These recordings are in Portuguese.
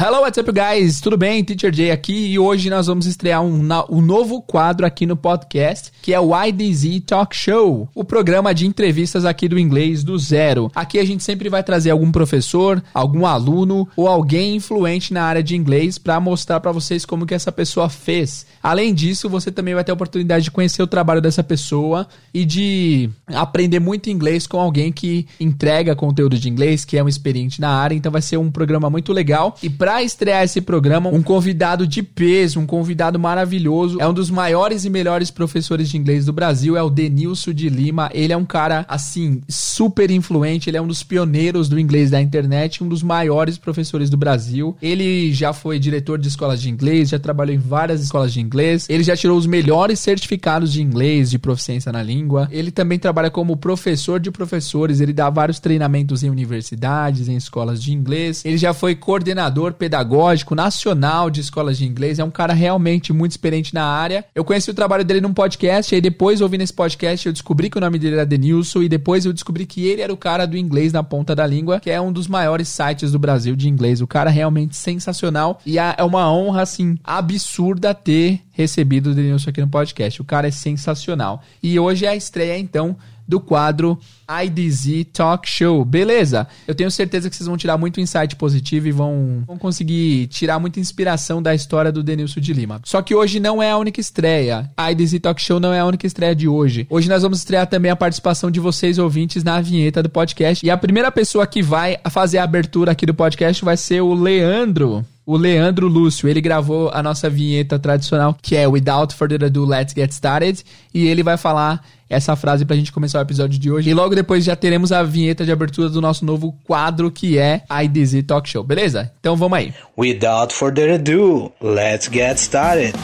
Hello, what's up, guys? Tudo bem? Teacher Jay aqui e hoje nós vamos estrear um, um novo quadro aqui no podcast que é o IDZ Talk Show, o programa de entrevistas aqui do inglês do zero. Aqui a gente sempre vai trazer algum professor, algum aluno ou alguém influente na área de inglês para mostrar para vocês como que essa pessoa fez. Além disso, você também vai ter a oportunidade de conhecer o trabalho dessa pessoa e de aprender muito inglês com alguém que entrega conteúdo de inglês, que é um experiente na área. Então vai ser um programa muito legal e pra para estrear esse programa, um convidado de peso, um convidado maravilhoso. É um dos maiores e melhores professores de inglês do Brasil, é o Denilson de Lima. Ele é um cara, assim, super influente, ele é um dos pioneiros do inglês da internet, um dos maiores professores do Brasil. Ele já foi diretor de escolas de inglês, já trabalhou em várias escolas de inglês. Ele já tirou os melhores certificados de inglês, de proficiência na língua. Ele também trabalha como professor de professores, ele dá vários treinamentos em universidades, em escolas de inglês. Ele já foi coordenador pedagógico nacional de escolas de inglês. É um cara realmente muito experiente na área. Eu conheci o trabalho dele num podcast, aí depois, ouvindo esse podcast, eu descobri que o nome dele era Denilson, e depois eu descobri que ele era o cara do inglês na ponta da língua, que é um dos maiores sites do Brasil de inglês. O cara realmente sensacional. E é uma honra, assim, absurda ter recebido o Denilson aqui no podcast. O cara é sensacional. E hoje é a estreia, então, do quadro IDZ Talk Show. Beleza? Eu tenho certeza que vocês vão tirar muito insight positivo e vão, vão conseguir tirar muita inspiração da história do Denilson de Lima. Só que hoje não é a única estreia. A IDZ Talk Show não é a única estreia de hoje. Hoje nós vamos estrear também a participação de vocês ouvintes na vinheta do podcast. E a primeira pessoa que vai fazer a abertura aqui do podcast vai ser o Leandro o Leandro Lúcio. Ele gravou a nossa vinheta tradicional, que é Without Further Ado, Let's Get Started. E ele vai falar essa frase pra gente começar o episódio de hoje. E logo depois já teremos a vinheta de abertura do nosso novo quadro, que é IDZ Talk Show, beleza? Então vamos aí. Without further ado, let's get started.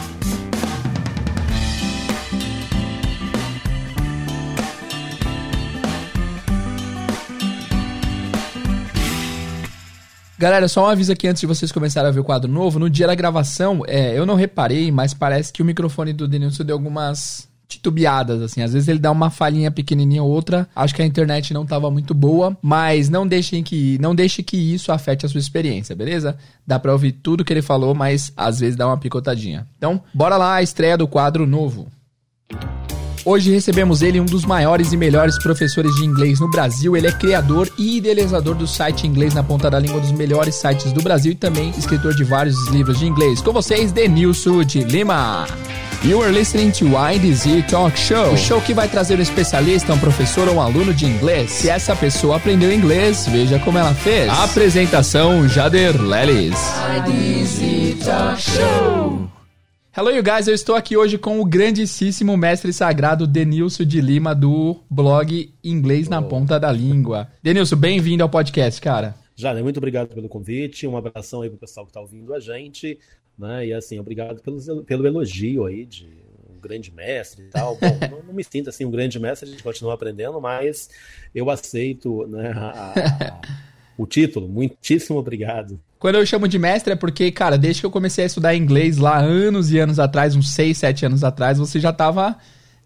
Galera, só um aviso aqui antes de vocês começarem a ver o quadro novo. No dia da gravação, é, eu não reparei, mas parece que o microfone do Denilson deu algumas titubeadas, assim. Às vezes ele dá uma falhinha pequenininha ou outra. Acho que a internet não estava muito boa, mas não deixem que não deixe que isso afete a sua experiência, beleza? Dá para ouvir tudo que ele falou, mas às vezes dá uma picotadinha. Então, bora lá a estreia do quadro novo. Hoje recebemos ele, um dos maiores e melhores professores de inglês no Brasil. Ele é criador e idealizador do site Inglês na Ponta da Língua, dos melhores sites do Brasil e também escritor de vários livros de inglês. Com vocês, Denilson de Lima. You are listening to IDZ Talk Show, o show que vai trazer um especialista, um professor ou um aluno de inglês. Se essa pessoa aprendeu inglês, veja como ela fez. Apresentação Jader Lelis. IDZ Talk Show. Hello, you guys. Eu estou aqui hoje com o grandíssimo mestre sagrado Denilson de Lima do blog Inglês na Ponta da Língua. Denilson, bem-vindo ao podcast, cara. Jader, muito obrigado pelo convite. Um abração aí pro pessoal que está ouvindo a gente. Né? E assim, obrigado pelo, pelo elogio aí de um grande mestre e tal. Bom, não, não, me sinto assim um grande mestre, a gente continua aprendendo, mas eu aceito né, a, a, o título. Muitíssimo obrigado. Quando eu chamo de mestre é porque, cara, desde que eu comecei a estudar inglês lá anos e anos atrás, uns 6, 7 anos atrás, você já estava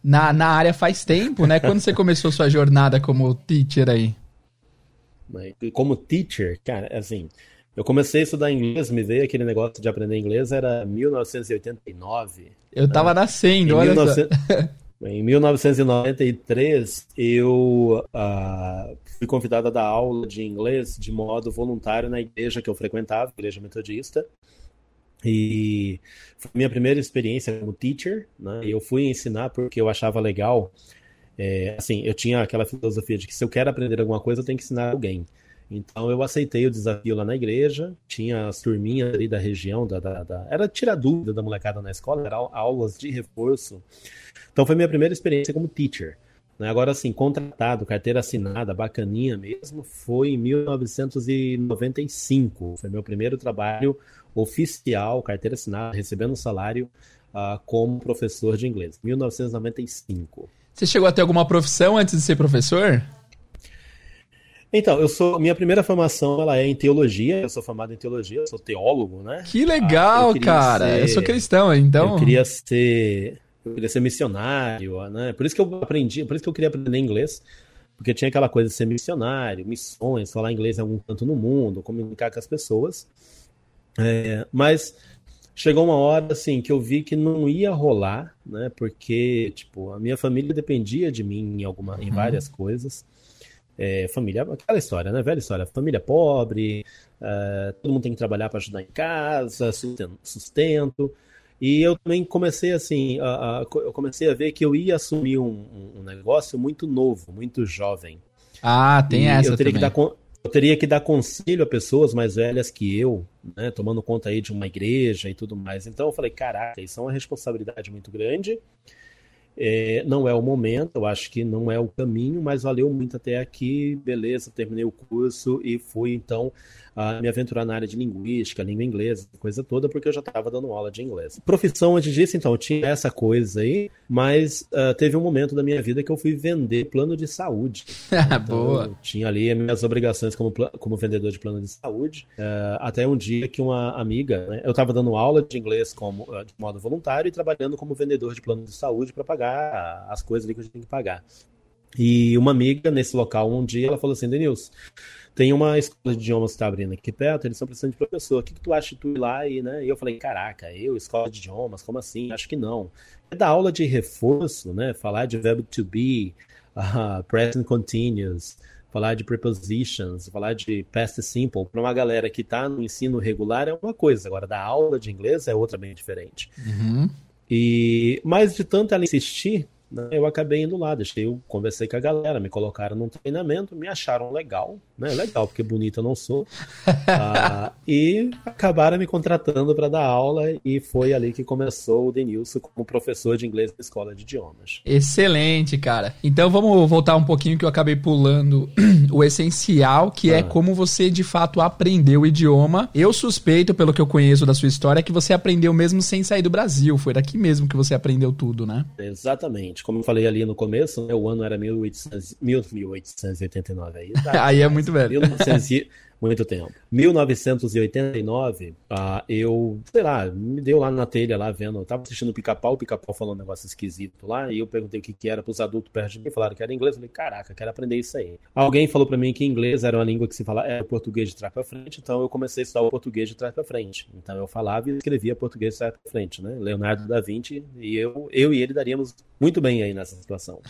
na, na área faz tempo, né? Quando você começou sua jornada como teacher aí? Como teacher, cara, assim, eu comecei a estudar inglês, me veio aquele negócio de aprender inglês, era 1989. Eu né? tava nascendo, em olha 19... só. Em 1993, eu uh, fui convidado a dar aula de inglês de modo voluntário na igreja que eu frequentava, igreja metodista. E foi minha primeira experiência como teacher, né? Eu fui ensinar porque eu achava legal. É, assim, eu tinha aquela filosofia de que se eu quero aprender alguma coisa, eu tenho que ensinar alguém. Então eu aceitei o desafio lá na igreja, tinha as turminhas ali da região, da, da, da... era tirar dúvida da molecada na escola, eram aulas de reforço. Então foi minha primeira experiência como teacher. Né? Agora, assim, contratado, carteira assinada, bacaninha mesmo, foi em 1995. Foi meu primeiro trabalho oficial, carteira assinada, recebendo salário uh, como professor de inglês. 1995. Você chegou a ter alguma profissão antes de ser professor? Então, eu sou. Minha primeira formação ela é em teologia. Eu sou formado em teologia, eu sou teólogo, né? Que legal, ah, cara. Ser, eu sou cristão, então. Eu queria ser. Eu queria ser missionário, né? Por isso que eu aprendi, por isso que eu queria aprender inglês. Porque tinha aquela coisa de ser missionário, missões, falar inglês em algum canto no mundo, comunicar com as pessoas. É, mas chegou uma hora assim que eu vi que não ia rolar, né? Porque tipo a minha família dependia de mim em alguma, em várias coisas. É, família, aquela história, né? Velha história. Família pobre, uh, todo mundo tem que trabalhar para ajudar em casa, sustento. sustento. E eu também comecei assim, a, a, eu comecei a ver que eu ia assumir um, um negócio muito novo, muito jovem. Ah, tem e essa eu teria também. Que dar, eu teria que dar conselho a pessoas mais velhas que eu, né, tomando conta aí de uma igreja e tudo mais. Então eu falei, caraca, isso é uma responsabilidade muito grande. É, não é o momento, eu acho que não é o caminho, mas valeu muito até aqui. Beleza, terminei o curso e fui então a me aventurar na área de linguística, língua inglesa, coisa toda, porque eu já estava dando aula de inglês. Profissão, antes disso, então, eu tinha essa coisa aí, mas uh, teve um momento da minha vida que eu fui vender plano de saúde. Então, Boa. tinha ali as minhas obrigações como, como vendedor de plano de saúde, uh, até um dia que uma amiga, né, eu estava dando aula de inglês como, uh, de modo voluntário e trabalhando como vendedor de plano de saúde para pagar as coisas ali que a gente tem que pagar. E uma amiga nesse local, um dia, ela falou assim: Denilson, tem uma escola de idiomas que está abrindo aqui perto, eles estão precisando de professor. O que, que tu acha de tu ir lá? E, né? e eu falei: caraca, eu, escola de idiomas, como assim? Acho que não. É da aula de reforço, né? Falar de verbo to be, uh, present continuous, falar de prepositions, falar de past simple, para uma galera que está no ensino regular é uma coisa, agora da aula de inglês é outra bem diferente. Uhum. E mais de tanto ela insistir, eu acabei indo lá, deixei, eu conversei com a galera, me colocaram num treinamento, me acharam legal, né? Legal, porque bonito eu não sou. ah, e acabaram me contratando para dar aula e foi ali que começou o Denilson como professor de inglês na escola de idiomas. Excelente, cara. Então vamos voltar um pouquinho que eu acabei pulando o essencial, que é ah. como você de fato aprendeu o idioma. Eu suspeito, pelo que eu conheço da sua história, que você aprendeu mesmo sem sair do Brasil. Foi daqui mesmo que você aprendeu tudo, né? Exatamente. Como eu falei ali no começo, né, o ano era 1800, 1889. Aí, aí é muito velho. 1900, muito tempo. 1989, uh, eu, sei lá, me deu lá na telha, lá vendo, eu tava assistindo o pica-pau, o pica-pau falando um negócio esquisito lá, e eu perguntei o que, que era pros adultos perto de mim, falaram que era inglês, eu falei, caraca, quero aprender isso aí. Alguém falou para mim que inglês era uma língua que se fala, era português de trás para frente, então eu comecei a estudar o português de trás para frente. Então eu falava e escrevia português de trás para frente, né? Leonardo da Vinci, e eu, eu e ele daríamos muito bem aí nessa situação.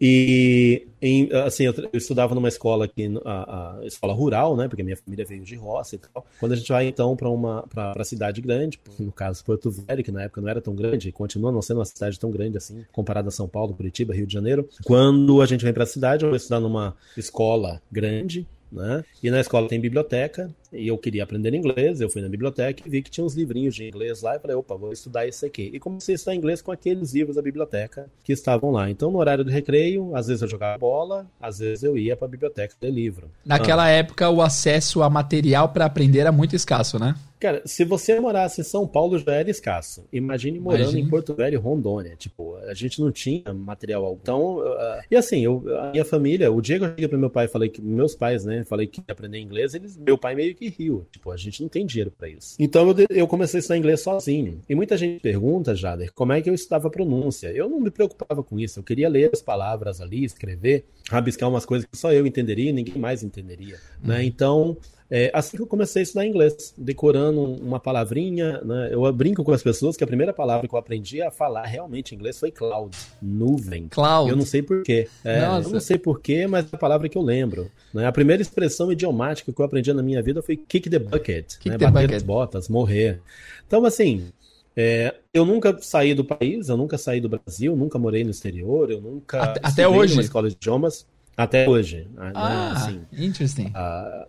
E em, assim, eu, eu, estudava numa escola aqui, a, a, escola rural, né? Porque minha família veio de roça e tal. Quando a gente vai então para uma para cidade grande, no caso Porto Velho, que na época não era tão grande, continua não sendo uma cidade tão grande assim, comparada a São Paulo, Curitiba, Rio de Janeiro. Quando a gente vem para a cidade, eu vou estudar numa escola grande, né? E na escola tem biblioteca, e eu queria aprender inglês, eu fui na biblioteca e vi que tinha uns livrinhos de inglês lá, e falei, opa, vou estudar isso aqui. E comecei a estudar inglês com aqueles livros da biblioteca que estavam lá. Então, no horário do recreio, às vezes eu jogava bola, às vezes eu ia para a biblioteca ler livro. Naquela ah. época, o acesso a material para aprender era muito escasso, né? Cara, se você morasse em São Paulo já era escasso. Imagine morando Imagine. em Porto Velho, Rondônia. Tipo, a gente não tinha material algum. Então, uh, e assim, eu, a minha família, o dia que eu cheguei pro meu pai, falei que meus pais, né, falei que ia aprender inglês, eles, meu pai meio que riu. Tipo, a gente não tem dinheiro para isso. Então eu, eu comecei a estudar inglês sozinho. E muita gente pergunta, Jader, como é que eu estudava a pronúncia? Eu não me preocupava com isso. Eu queria ler as palavras ali, escrever, rabiscar umas coisas que só eu entenderia e ninguém mais entenderia. Né? Uhum. Né? Então, é, assim que eu comecei a estudar inglês, decorando uma palavrinha, né? Eu brinco com as pessoas que a primeira palavra que eu aprendi a falar realmente inglês foi cloud, nuvem. Cloud. Eu não sei porquê. É, eu não sei porquê, mas é a palavra que eu lembro. Né? A primeira expressão idiomática que eu aprendi na minha vida foi kick the bucket, kick né? the bater bucket. as botas, morrer. Então, assim, é, eu nunca saí do país, eu nunca saí do Brasil, nunca morei no exterior, eu nunca até, até hoje numa escola de idiomas. Até hoje. Né? Ah, assim, interesting. Uh,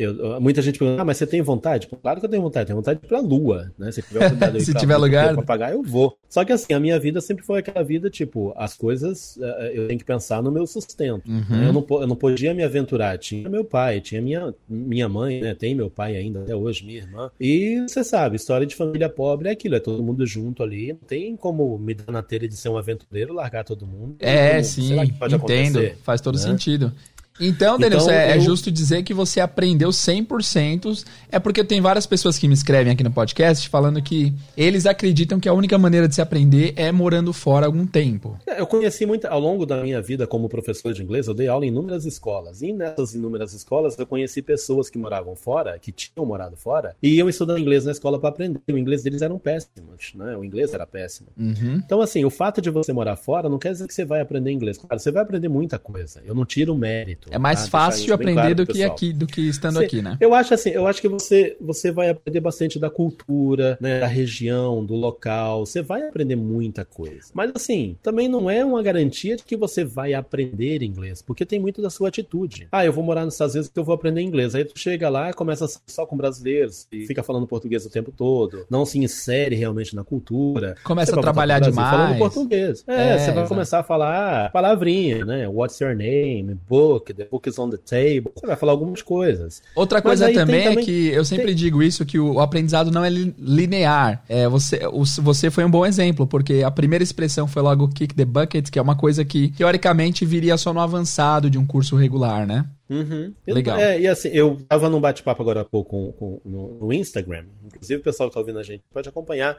eu, muita gente pergunta, ah, mas você tem vontade? Claro que eu tenho vontade, tenho vontade de ir pra lua, né? Se tiver, Se tiver lugar. Pra pagar, eu vou. Só que assim, a minha vida sempre foi aquela vida, tipo, as coisas uh, eu tenho que pensar no meu sustento. Uhum. Né? Eu, não, eu não podia me aventurar. Tinha meu pai, tinha minha, minha mãe, né? Tem meu pai ainda até hoje, minha irmã. E você sabe, história de família pobre é aquilo, é todo mundo junto ali. Não tem como me dar na telha de ser um aventureiro, largar todo mundo. É, como, sim, entendo. Faz todo né? sentido. Então, Denilson, Então, é, é eu- justo dizer que você aprendeu 100%. É porque tem várias pessoas que me escrevem aqui no podcast falando que eles acreditam que a única maneira de se aprender é morando fora algum tempo. É, Eu conheci muito, ao longo da minha vida como professor de inglês, eu dei aula em inúmeras escolas. E nessas inúmeras escolas eu conheci pessoas que moravam fora, que tinham morado fora, e iam estudando inglês na escola para aprender. O inglês deles eram péssimos, né? O inglês era péssimo. Uhum. Então, assim, o fato de você morar fora não quer dizer que você vai aprender inglês. Claro, você vai aprender muita coisa. Eu não tiro o mérito. É mais tá? Deixar fácil aprender claro do que aqui, do que estando aqui, né? Eu acho assim, eu acho que você, você vai aprender bastante da cultura, né, da região, do local. Você vai aprender muita coisa. Mas assim, também não é uma garantia de que você vai aprender inglês, porque tem muito da sua atitude. Ah, eu vou morar nos Estados Unidos que eu vou aprender inglês. Aí tu chega lá, começa só com brasileiros e fica falando português o tempo todo, não se insere realmente na cultura. Começa a trabalhar Brasil demais. Falando português. É, É, você vai exato. começar a falar palavrinha, né? What's your name? Book, the book is on the table. Você vai falar algumas coisas. Outra coisa aí tem também, é também- que eu sempre tem- digo isso, que o, aprendizado não é li- linear. É, você, você foi um bom exemplo, porque a primeira expressão foi logo kick the bucket, que é uma coisa que teoricamente viria só no avançado de um curso regular, né? Uhum. Legal. É, e assim, eu tava num bate-papo agora há pouco com, com- no, no Instagram. Inclusive, o pessoal que tá ouvindo a gente pode acompanhar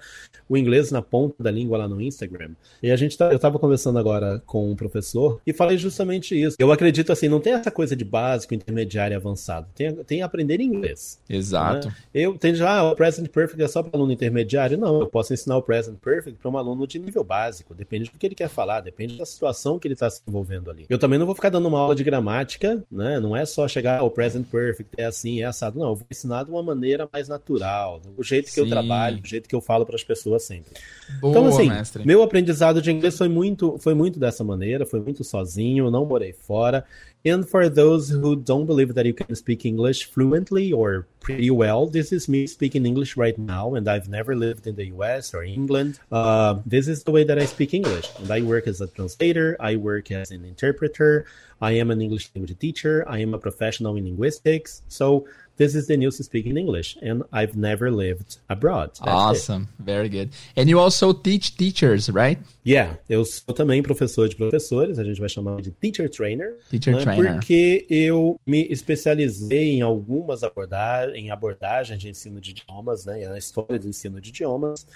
o inglês na ponta da língua lá no Instagram. E a gente tá, eu tava conversando agora com um professor e falei justamente isso. Eu acredito assim, não tem essa coisa de básico, intermediário e avançado. Tem, tem aprender inglês. Exato. né? Eu tenho já, ah, o Present Perfect é só para aluno intermediário? Não, eu posso ensinar o Present Perfect para um aluno de nível básico. Depende do que ele quer falar, depende da situação que ele está se envolvendo ali. Eu também não vou ficar dando uma aula de gramática, né? Não é só chegar ao Present Perfect, é assim, é assado. Não, eu vou ensinar de uma maneira mais natural, do jeito que eu Sim. trabalho, do jeito que eu falo para as pessoas sempre. Boa, Então, assim, mestre. meu aprendizado de inglês foi muito, foi muito dessa maneira, foi muito sozinho, eu não morei fora. And for those who don't believe that you can speak English fluently or pretty well, this is me speaking English right now, and I've never lived in the US or England. Uh, this is the way that I speak English. And I work as a translator, I work as an interpreter, I am an English language teacher, I am a professional in linguistics. So, this is the news speaking English, and I've never lived abroad. That's it. Awesome. Very good. And you also teach teachers, right? Yeah, eu sou também professor de professores, a gente vai chamar de teacher trainer. Teacher né, trainer. Porque eu me especializei em algumas abordagens, em abordagens de ensino de idiomas, né, na história do ensino de idiomas,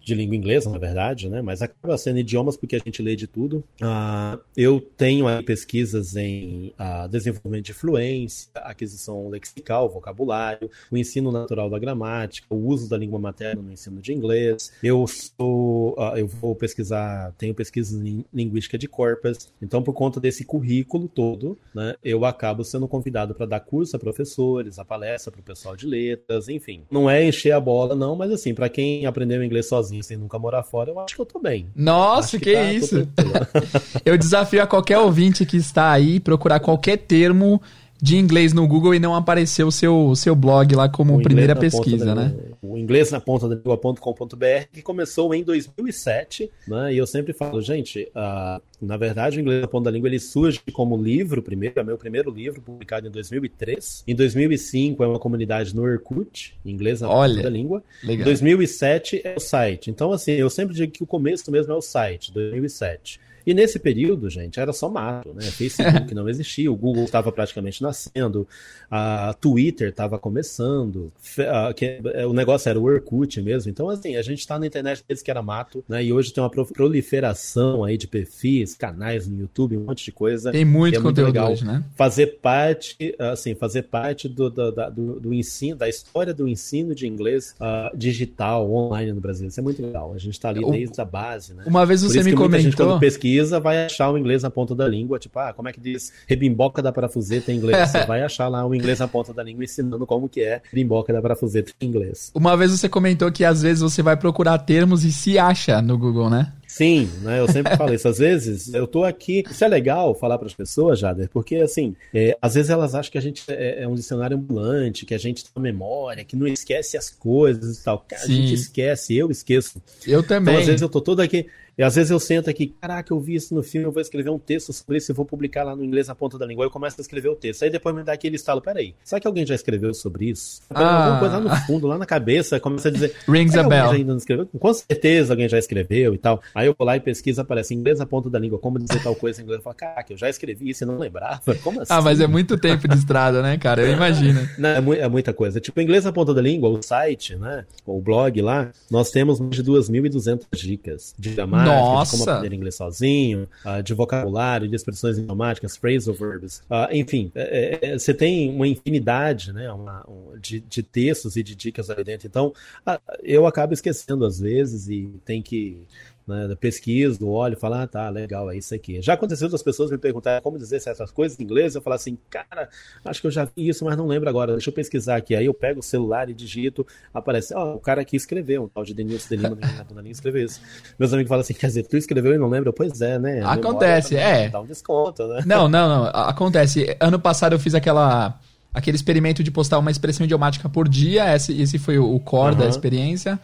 de língua inglesa, na verdade, né, mas acaba sendo idiomas porque a gente lê de tudo. Ah, eu tenho aí pesquisas em ah, desenvolvimento de fluência, aquisição lexical, vocabulário, o ensino natural da gramática, o uso da língua materna no ensino de inglês. Eu sou, ah, eu vou pesquisar, tenho pesquisas em linguística de corpus. Então, por conta desse currículo todo, né, eu acabo sendo convidado para dar curso a professores, a palestra para o pessoal de letras, enfim. Não é encher a bola, não, mas assim, para quem aprendeu inglês sozinho sem nunca morar fora, eu acho que eu tô bem. Nossa, Acho que, tá- isso! Eu desafio a qualquer ouvinte que está aí procurar qualquer termo de inglês no Google e não aparecer o seu, seu blog lá como primeira pesquisa, da- né? O inglês na ponta da língua.com.br, que começou em 2007, né? E eu sempre falo, gente, ah, na verdade, o inglês na ponta da língua ele surge como livro primeiro, é meu primeiro livro, publicado em 2003. Em 2005 é uma comunidade no Orkut, inglês na Olha, ponta da língua. Em Legal. 2007 é o site. Então, assim, eu sempre digo que o começo mesmo é o site, 2007. E nesse período, gente, era só mato, né? Facebook não existia, o Google estava praticamente nascendo, a Twitter estava começando, a- que- é, o negócio era o Orkut mesmo. Então, assim, a gente está na internet desde que era mato, né? E hoje tem uma pro- proliferação aí de perfis, canais no YouTube, um monte de coisa. Tem muito é muito conteúdo legal hoje, né? fazer parte, assim, fazer parte do, do, do, do ensino, da história do ensino de inglês ah, digital, online no Brasil. Isso é muito legal. A gente está ali O- desde a base, né? Uma vez você me gente, comentou. quando pesquisa, vai achar o inglês na ponta da língua. Tipo, ah, como é que diz rebimboca da parafuseta em inglês? Você vai achar lá o inglês na ponta da língua ensinando como que é rebimboca da parafuseta em inglês. Uma vez você comentou que às vezes você vai procurar termos e se acha no Google, né? Sim, né? Eu sempre falo isso. Às vezes eu tô aqui. Isso é legal falar para as pessoas, Jader, porque assim, é, às vezes elas acham que a gente é, é um dicionário ambulante, que a gente tem memória, que não esquece as coisas e tal. Cara, a gente esquece, eu esqueço. Eu Então, também. às vezes eu tô todo aqui. E às vezes eu sento aqui, caraca, eu vi isso no filme, eu vou escrever um texto sobre isso e vou publicar lá no inglês na ponta da língua. Aí eu começo a escrever o texto. Aí depois me dá aquele estalo, peraí, será que alguém já escreveu sobre isso? Ah. Alguma coisa lá no fundo, lá na cabeça, começa a dizer. Rings a bell. ainda não escreveu? Com certeza alguém já escreveu e tal. Aí Aí eu vou lá e pesquisa, aparece inglês na ponta da língua, como dizer tal coisa em inglês. Eu falo, caraca, eu já escrevi isso e não lembrava. Como assim? Ah, mas é muito tempo de estrada, né, cara? Eu imagino. Não, é, mu é, muita coisa. Tipo, inglês na ponta da língua, o site, né? O blog lá, nós temos mais de 2.200 dicas de gramática, Nossa. como aprender inglês sozinho, uh, de vocabulário, de expressões idiomáticas, phrasal verbs. Uh, enfim, é, é, você tem uma infinidade né, uma, um, de, de, textos e de dicas ali dentro. Então, uh, eu acabo esquecendo às vezes e tem que né, pesquiso, olho, falo, ah, tá, legal, é isso aqui. Já aconteceu das pessoas me perguntarem como dizer certas coisas em inglês, eu falo assim, cara, acho que eu já vi isso, mas não lembro agora, deixa eu pesquisar aqui. Aí eu pego o celular e digito, aparece, ó, oh, o cara aqui escreveu, um tal de Denilson de Lima, na escreveu isso. Meus amigos falam assim, quer dizer, tu escreveu e não lembra? Pois é, né? A acontece, é. Dá um desconto, né? Não, não, não, acontece. Ano passado eu fiz aquela aquele experimento de postar uma expressão idiomática por dia, esse, esse foi o core uhum. da experiência.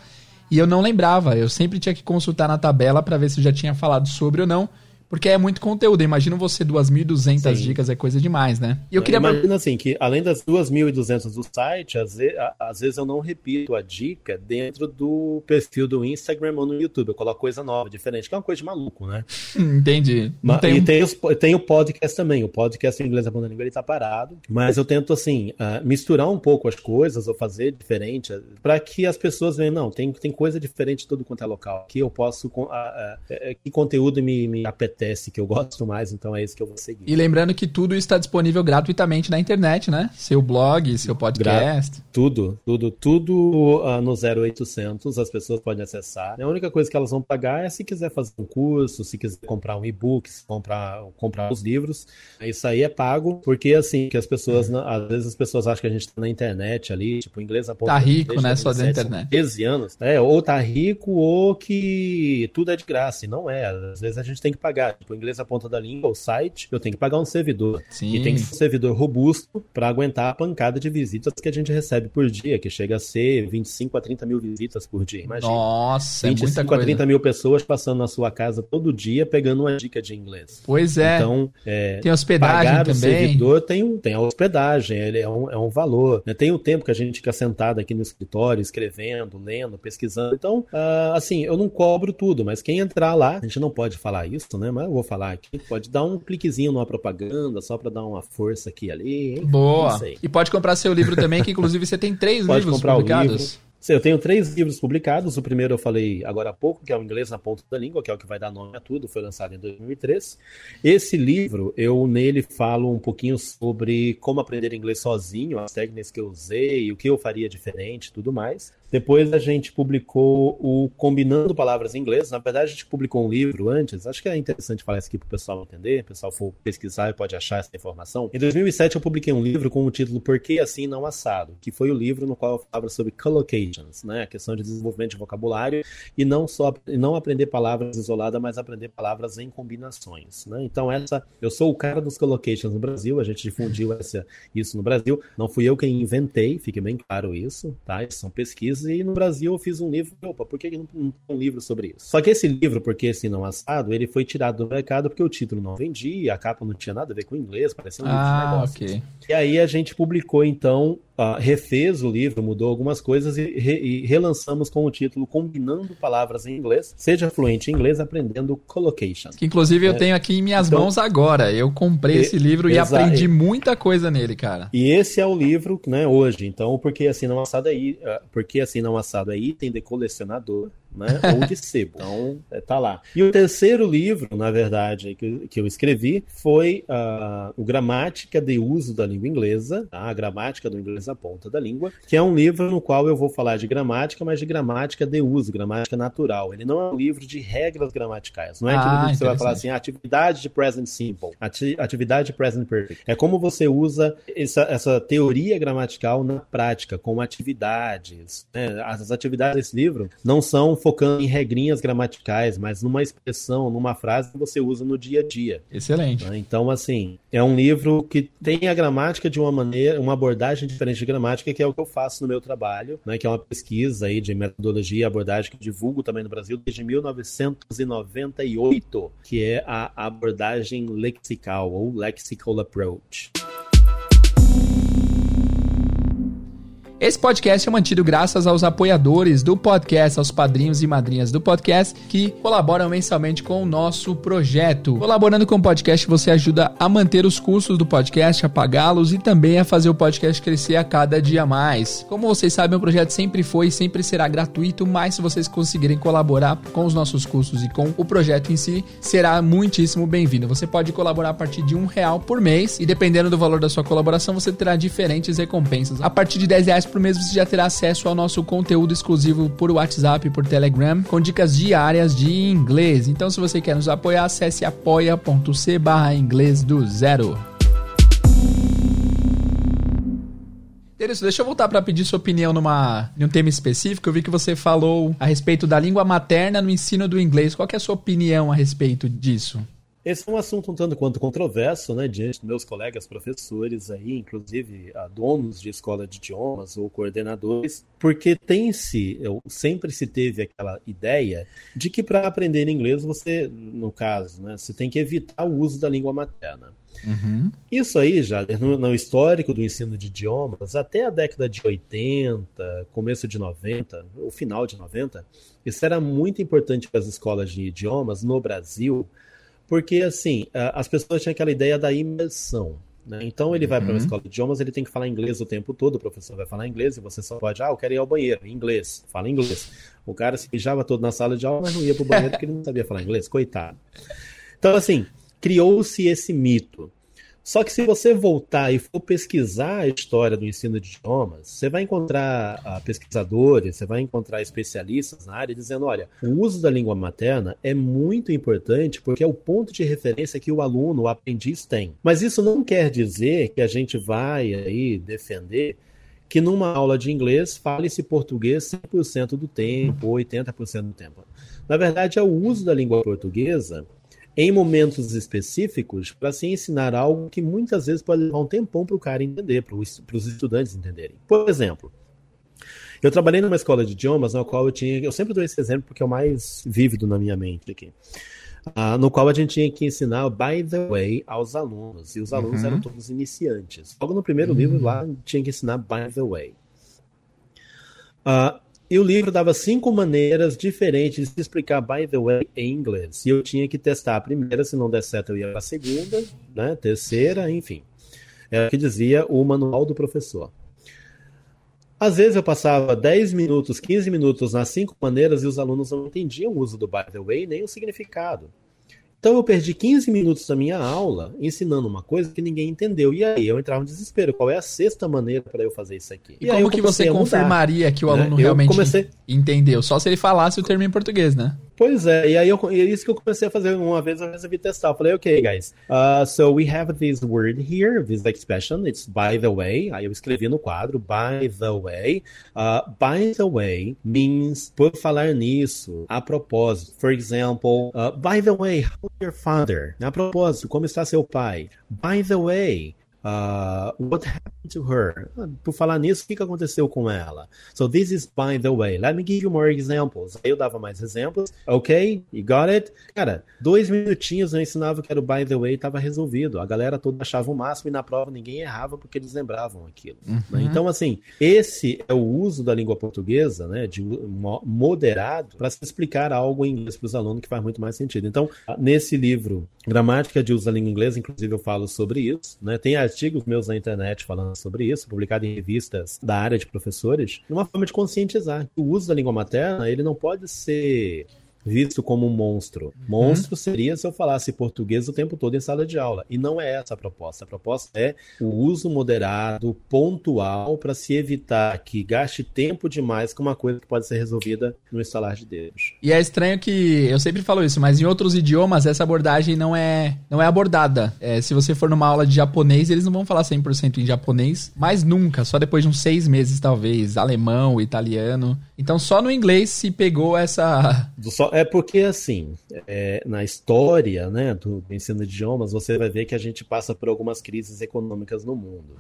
E eu não lembrava, eu sempre tinha que consultar na tabela para ver se já tinha falado sobre ou não. Porque é muito conteúdo. Imagina você 2.200 dicas, é coisa demais, né? E eu queria... Imagina assim, que além das 2.200 do site, às vezes, às vezes eu não repito a dica dentro do perfil do Instagram ou no YouTube. Eu coloco coisa nova, diferente, que é uma coisa de maluco, né? Entendi. Mas, tem... E tem, os, tem, o podcast também. O podcast em inglês da língua ele tá parado. Mas eu tento, assim, uh, misturar um pouco as coisas ou fazer diferente para que as pessoas vejam, não, tem, tem coisa diferente todo quanto é local. Que eu posso... Uh, uh, que conteúdo me, me apetece apetece, que eu gosto mais, então é esse que eu vou seguir. E lembrando que tudo está disponível gratuitamente na internet, né? Seu blog, seu podcast. Gra tudo, tudo, tudo uh, no 0800, as pessoas podem acessar. A única coisa que elas vão pagar é se quiser fazer um curso, se quiser comprar um e-book, se comprar, comprar os livros. Isso aí é pago, porque assim, que as pessoas, uhum. às vezes as pessoas acham que a gente tá na internet ali, tipo, inglês a Tá rico, né? Só da internet. 13 anos. É, ou tá rico ou que tudo é de graça. E não é. Às vezes a gente tem que pagar Tipo, inglês na ponta da língua, o site, eu tenho que pagar um servidor. Sim. E tem que ser um servidor robusto para aguentar a pancada de visitas que a gente recebe por dia, que chega a ser 25 a 30 mil visitas por dia. Imagina. Nossa, 25 é muita coisa. a 30 mil pessoas passando na sua casa todo dia pegando uma dica de inglês. Pois é. Então, é, tem hospedagem pagar também. o servidor tem, tem a hospedagem, ele é um, é um valor. Né? Tem o tempo que a gente fica sentado aqui no escritório, escrevendo, lendo, pesquisando. Então, uh, assim, eu não cobro tudo, mas quem entrar lá, a gente não pode falar isso, né? Mas eu vou falar aqui. Pode dar um cliquezinho numa propaganda, só para dar uma força aqui e ali. Hein? Boa. E pode comprar seu livro também, que inclusive você tem três pode livros comprar publicados. O livro. Eu tenho três livros publicados. O primeiro eu falei agora há pouco, que é o Inglês na Ponta da Língua, que é o que vai dar nome a tudo, foi lançado em 2003. Esse livro, eu nele falo um pouquinho sobre como aprender inglês sozinho, as técnicas que eu usei, o que eu faria diferente tudo mais. Depois a gente publicou o Combinando Palavras em Inglês. Na verdade, a gente publicou um livro antes. Acho que é interessante falar isso aqui para o pessoal entender. O pessoal for pesquisar e pode achar essa informação. Em 2007, eu publiquei um livro com o título Por que Assim Não Assado? Que foi o livro no qual eu falava sobre collocations, né? A questão de desenvolvimento de vocabulário e não só não aprender palavras isoladas, mas aprender palavras em combinações, né? Então, essa... Eu sou o cara dos collocations no Brasil. A gente difundiu essa, isso no Brasil. Não fui eu quem inventei, fique bem claro isso, tá? Isso são pesquisas e no Brasil eu fiz um livro. Opa, por que não, não um livro sobre isso? Só que esse livro, porque esse não assado, ele foi tirado do mercado porque o título não vendia, a capa não tinha nada a ver com inglês, parecia um livro ah, de negócios. Okay. E aí a gente publicou então uh, refez o livro, mudou algumas coisas e, re, e, relançamos com o título Combinando Palavras em Inglês. Seja fluente em inglês aprendendo collocation. Que inclusive eu é. tenho aqui em minhas então, mãos agora. Eu comprei e, esse livro e aprendi muita coisa nele, cara. E esse é o livro, né, hoje. Então, porque assim não assado aí, é, porque assim não assado é item de colecionador né? Ou de sebo. Então, é, tá lá. E o terceiro livro, na verdade, que, que eu escrevi foi uh, o Gramática de Uso da Língua Inglesa, tá? a Gramática do Inglês na Ponta da Língua, que é um livro no qual eu vou falar de gramática, mas de gramática de uso, gramática natural. Ele não é um livro de regras gramaticais. Não é aquele ah, livro que você vai falar assim, atividade de present simple, ati atividade de present perfect. É como você usa essa, essa teoria gramatical na prática, com atividades. Né? As atividades desse livro não são focando em regrinhas gramaticais, mas numa expressão, numa frase que você usa no dia a dia. Excelente. Né? Então, assim, é um livro que tem a gramática de uma maneira, uma abordagem diferente de gramática, que é o que eu faço no meu trabalho, né? que é uma pesquisa aí de metodologia e abordagem que eu divulgo também no Brasil desde 1998, que é a abordagem lexical ou lexical approach. Esse podcast é mantido graças aos apoiadores do podcast, aos padrinhos e madrinhas do podcast que colaboram mensalmente com o nosso projeto. Colaborando com o podcast, você ajuda a manter os custos do podcast, a pagá-los e também a fazer o podcast crescer a cada dia mais. Como vocês sabem, o projeto sempre foi e sempre será gratuito, mas se vocês conseguirem colaborar com os nossos custos e com o projeto em si, será muitíssimo bem-vindo. Você pode colaborar a partir de um real por mês e dependendo do valor da sua colaboração, você terá diferentes recompensas. A partir de 10 reais por mês, você já terá acesso ao nosso conteúdo exclusivo por WhatsApp e por Telegram, com dicas diárias de inglês. Então, se você quer nos apoiar, acesse apoia.c barra inglês do zero. Teresa, deixa eu voltar para pedir sua opinião numa, em um tema específico. Eu vi que você falou a respeito da língua materna no ensino do inglês. Qual é a sua opinião a respeito disso? Esse é um assunto um tanto quanto controverso, né, diante dos meus colegas professores aí, inclusive a donos de escola de idiomas ou coordenadores, porque tem-se, sempre se teve aquela ideia de que para aprender inglês você, no caso, né, você tem que evitar o uso da língua materna. Uhum. Isso aí já, no, no, histórico do ensino de idiomas, até a década de 80, começo de 90, ou final de 90, isso era muito importante para as escolas de idiomas no Brasil, porque, assim, as pessoas tinham aquela ideia da imersão. Né? Então ele vai para uma uhum. escola de idiomas, ele tem que falar inglês o tempo todo, o professor vai falar inglês e você só pode, ah, eu quero ir ao banheiro, inglês, fala inglês. O cara se mijava todo na sala de aula, mas não ia para o banheiro porque ele não sabia falar inglês, coitado. Então, assim, criou-se esse mito. Só que se você voltar e for pesquisar a história do ensino de idiomas, você vai encontrar uh, pesquisadores, você vai encontrar especialistas na área dizendo: olha, o uso da língua materna é muito importante porque é o ponto de referência que o aluno, o aprendiz tem. Mas isso não quer dizer que a gente vai aí defender que numa aula de inglês fale-se português 100% do tempo, ou 80% do tempo. Na verdade, é o uso da língua portuguesa em momentos específicos para se ensinar algo que muitas vezes pode levar um tempão para o cara entender, para os estudantes entenderem. Por exemplo, eu trabalhei numa escola de idiomas na qual eu tinha. Eu sempre dou esse exemplo porque é o mais vívido na minha mente aqui. Uh, no qual a gente tinha que ensinar by the way aos alunos. E os alunos uhum. eram todos iniciantes. Logo no primeiro uhum. livro lá tinha que ensinar by the way. Uh, e o livro dava cinco maneiras diferentes de explicar by the way em inglês. E eu tinha que testar a primeira, se não der certo eu ia para a segunda, né, terceira, enfim. Era o que dizia o manual do professor. Às vezes eu passava 10 minutos, 15 minutos nas cinco maneiras e os alunos não entendiam o uso do by the way nem o significado. Então eu perdi 15 minutos da minha aula ensinando uma coisa que ninguém entendeu. E aí eu entrava em desespero. Qual é a sexta maneira para eu fazer isso aqui? E, e como que você confirmaria que o aluno né? realmente comecei... entendeu? Só se ele falasse o termo em português, né? Pois é, e aí eu, é isso que eu comecei a fazer uma vez, eu resolvi testar. Eu falei, ok, guys, uh, so we have this word here, this expression, it's by the way. Aí eu escrevi no quadro, by the way. Uh, by the way means por falar nisso, a propósito. For example, uh, by the way, how's your father? A propósito, como está seu pai? By the way, Uh, what happened to her? Por falar nisso, o que, que aconteceu com ela? So this is by the way. Let me give you more examples. Aí eu dava mais exemplos. Ok? You got it? Cara, dois minutinhos eu ensinava que era o by the way e estava resolvido. A galera toda achava o máximo e na prova ninguém errava porque eles lembravam aquilo. Uhum. Né? Então, assim, esse é o uso da língua portuguesa, né, de moderado, para se explicar algo em inglês para os alunos que faz muito mais sentido. Então, nesse livro, Gramática de Uso da Língua Inglesa, inclusive eu falo sobre isso, né? Tem artigos meus na internet falando sobre isso, publicado em revistas da área de professores, uma forma de conscientizar que o uso da língua materna ele não pode ser visto como um monstro. Monstro uhum. seria se eu falasse português o tempo todo em sala de aula. E não é essa a proposta. A proposta é o uso moderado, pontual, para se evitar que gaste tempo demais com uma coisa que pode ser resolvida no instalar de dedos. E é estranho que eu sempre falo isso, mas em outros idiomas essa abordagem não é, não é abordada. É, se você for numa aula de japonês, eles não vão falar 100% em japonês, mas nunca, só depois de uns seis meses talvez, alemão, italiano. Então só no inglês se pegou essa... É porque, assim, é, na história né, do ensino de idiomas, você vai ver que a gente passa por algumas crises econômicas no mundo.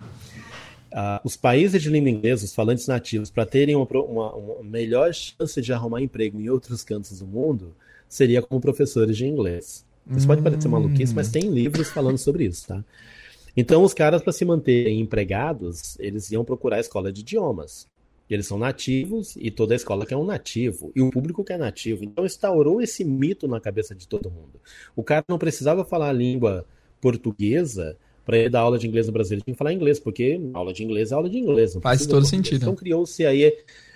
Uh, os países de língua inglesa, os falantes nativos, para terem uma, uma, uma, melhor chance de arrumar emprego em outros cantos do mundo, seria como professores de inglês. Isso hum. pode parecer hum. maluquice, mas tem livros falando sobre isso, tá? Então, os caras, para se manterem empregados, eles iam procurar a escola de idiomas. Eles são nativos e toda a escola quer um nativo. E o público quer nativo. Então instaurou esse mito na cabeça de todo mundo. O cara não precisava falar a língua portuguesa para ele dar aula de inglês no Brasil. Ele tinha que falar inglês, porque aula de inglês é aula de inglês. Faz todo sentido. Então criou-se aí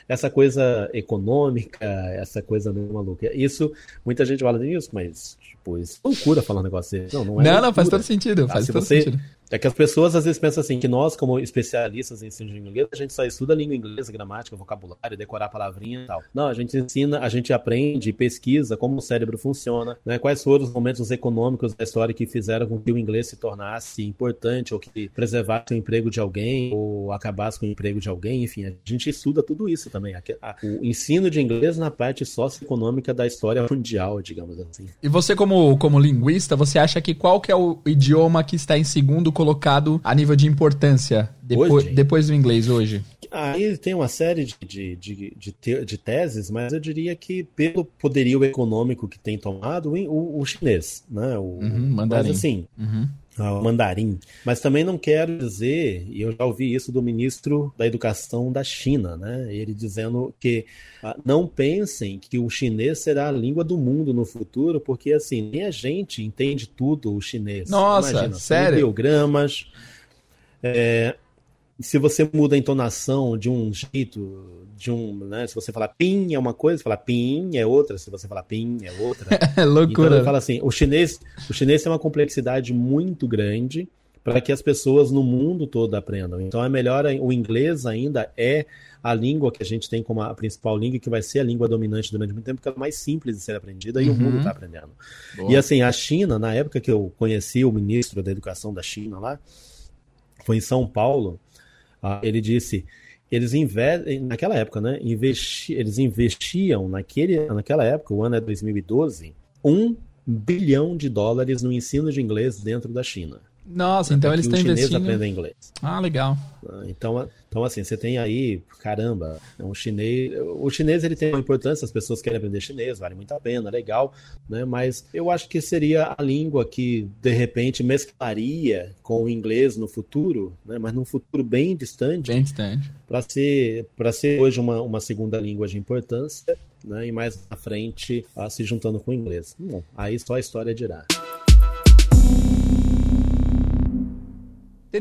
essa coisa econômica, essa coisa meio maluca. Isso, muita gente fala disso, mas, tipo, isso é loucura falar um negócio desse. Não, não é. Não, loucura. não, faz todo sentido. Faz ah, todo você, sentido. É que as pessoas às vezes pensam assim, que nós, como especialistas em ensino de inglês, a gente só estuda língua inglesa, gramática, vocabulário, decorar palavrinha e tal. Não, a gente ensina, a gente aprende, pesquisa como o cérebro funciona, né? Quais foram os momentos econômicos da história que fizeram com que o inglês se tornasse importante, ou que preservasse o emprego de alguém, ou acabasse com o emprego de alguém, enfim, a gente estuda tudo isso também. O ensino de inglês na parte socioeconômica da história mundial, digamos assim. E você, como, como linguista, você acha que qual que é o idioma que está em segundo colocado a nível de importância depois, depois do inglês hoje? Aí tem uma série de, de, de, de, de teses, mas eu diria que pelo poderio econômico que tem tomado, o, o chinês, né? O, uhum, mandarim. Mas assim, uhum. Ah, o mandarim. Mas também não quero dizer, e eu já ouvi isso do ministro da Educação da China, né? Ele dizendo que ah, não pensem que o chinês será a língua do mundo no futuro, porque assim, nem a gente entende tudo o chinês. Nossa, Imagina, sério? Ideogramas. É, se você muda a entonação de um jeito, de um, né? Se você falar pin é uma coisa, se falar pin é outra, se você falar pin é outra. é loucura. Então ele fala assim, o chinês, o chinês tem uma complexidade muito grande para que as pessoas no mundo todo aprendam. Então é melhor o inglês ainda é a língua que a gente tem como a principal língua, que vai ser a língua dominante durante muito tempo, porque é mais simples de ser aprendida e uhum. o mundo está aprendendo. Boa. E assim, a China, na época que eu conheci o ministro da Educação da China lá, foi em São Paulo, ah, ele disse eles investem, naquela época, né? Investi, eles investiam naquele, naquela época, o ano é 2012, um bilhão de dólares no ensino de inglês dentro da China. Nossa, então eles estão investindo. aprendem inglês. Ah, legal. Então, então assim, você tem aí, caramba, um chinês. O chinês ele tem uma importância, as pessoas querem aprender chinês, vale muito a pena, legal, né? Mas eu acho que seria a língua que de repente mesclaria com o inglês no futuro, né? Mas num futuro bem distante. Bem distante. Para ser, para ser hoje uma, uma segunda língua de importância, né? E mais na frente uh, se juntando com o inglês. Bom, aí só a história dirá.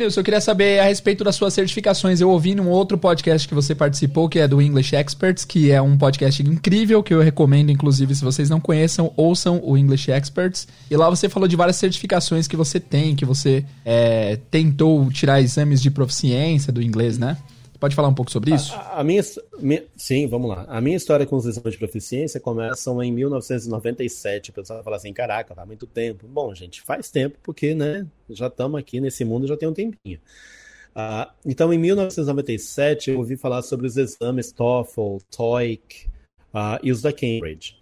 Se eu queria saber a respeito das suas certificações, eu ouvi num outro podcast que você participou, que é do English Experts, que é um podcast incrível, que eu recomendo, inclusive, se vocês não conheçam, ouçam o English Experts. E lá você falou de várias certificações que você tem, que você é, tentou tirar exames de proficiência do inglês, né? Pode falar um pouco sobre isso? A, a minha, minha, sim, vamos lá. A minha história com os exames de proficiência começa em 1997. O pessoal fala assim: caraca, faz muito tempo. Bom, gente, faz tempo porque, né, já estamos aqui nesse mundo já tem um tempinho. Uh, então, em 1997, eu ouvi falar sobre os exames TOEFL, TOEIC uh, e os da Cambridge.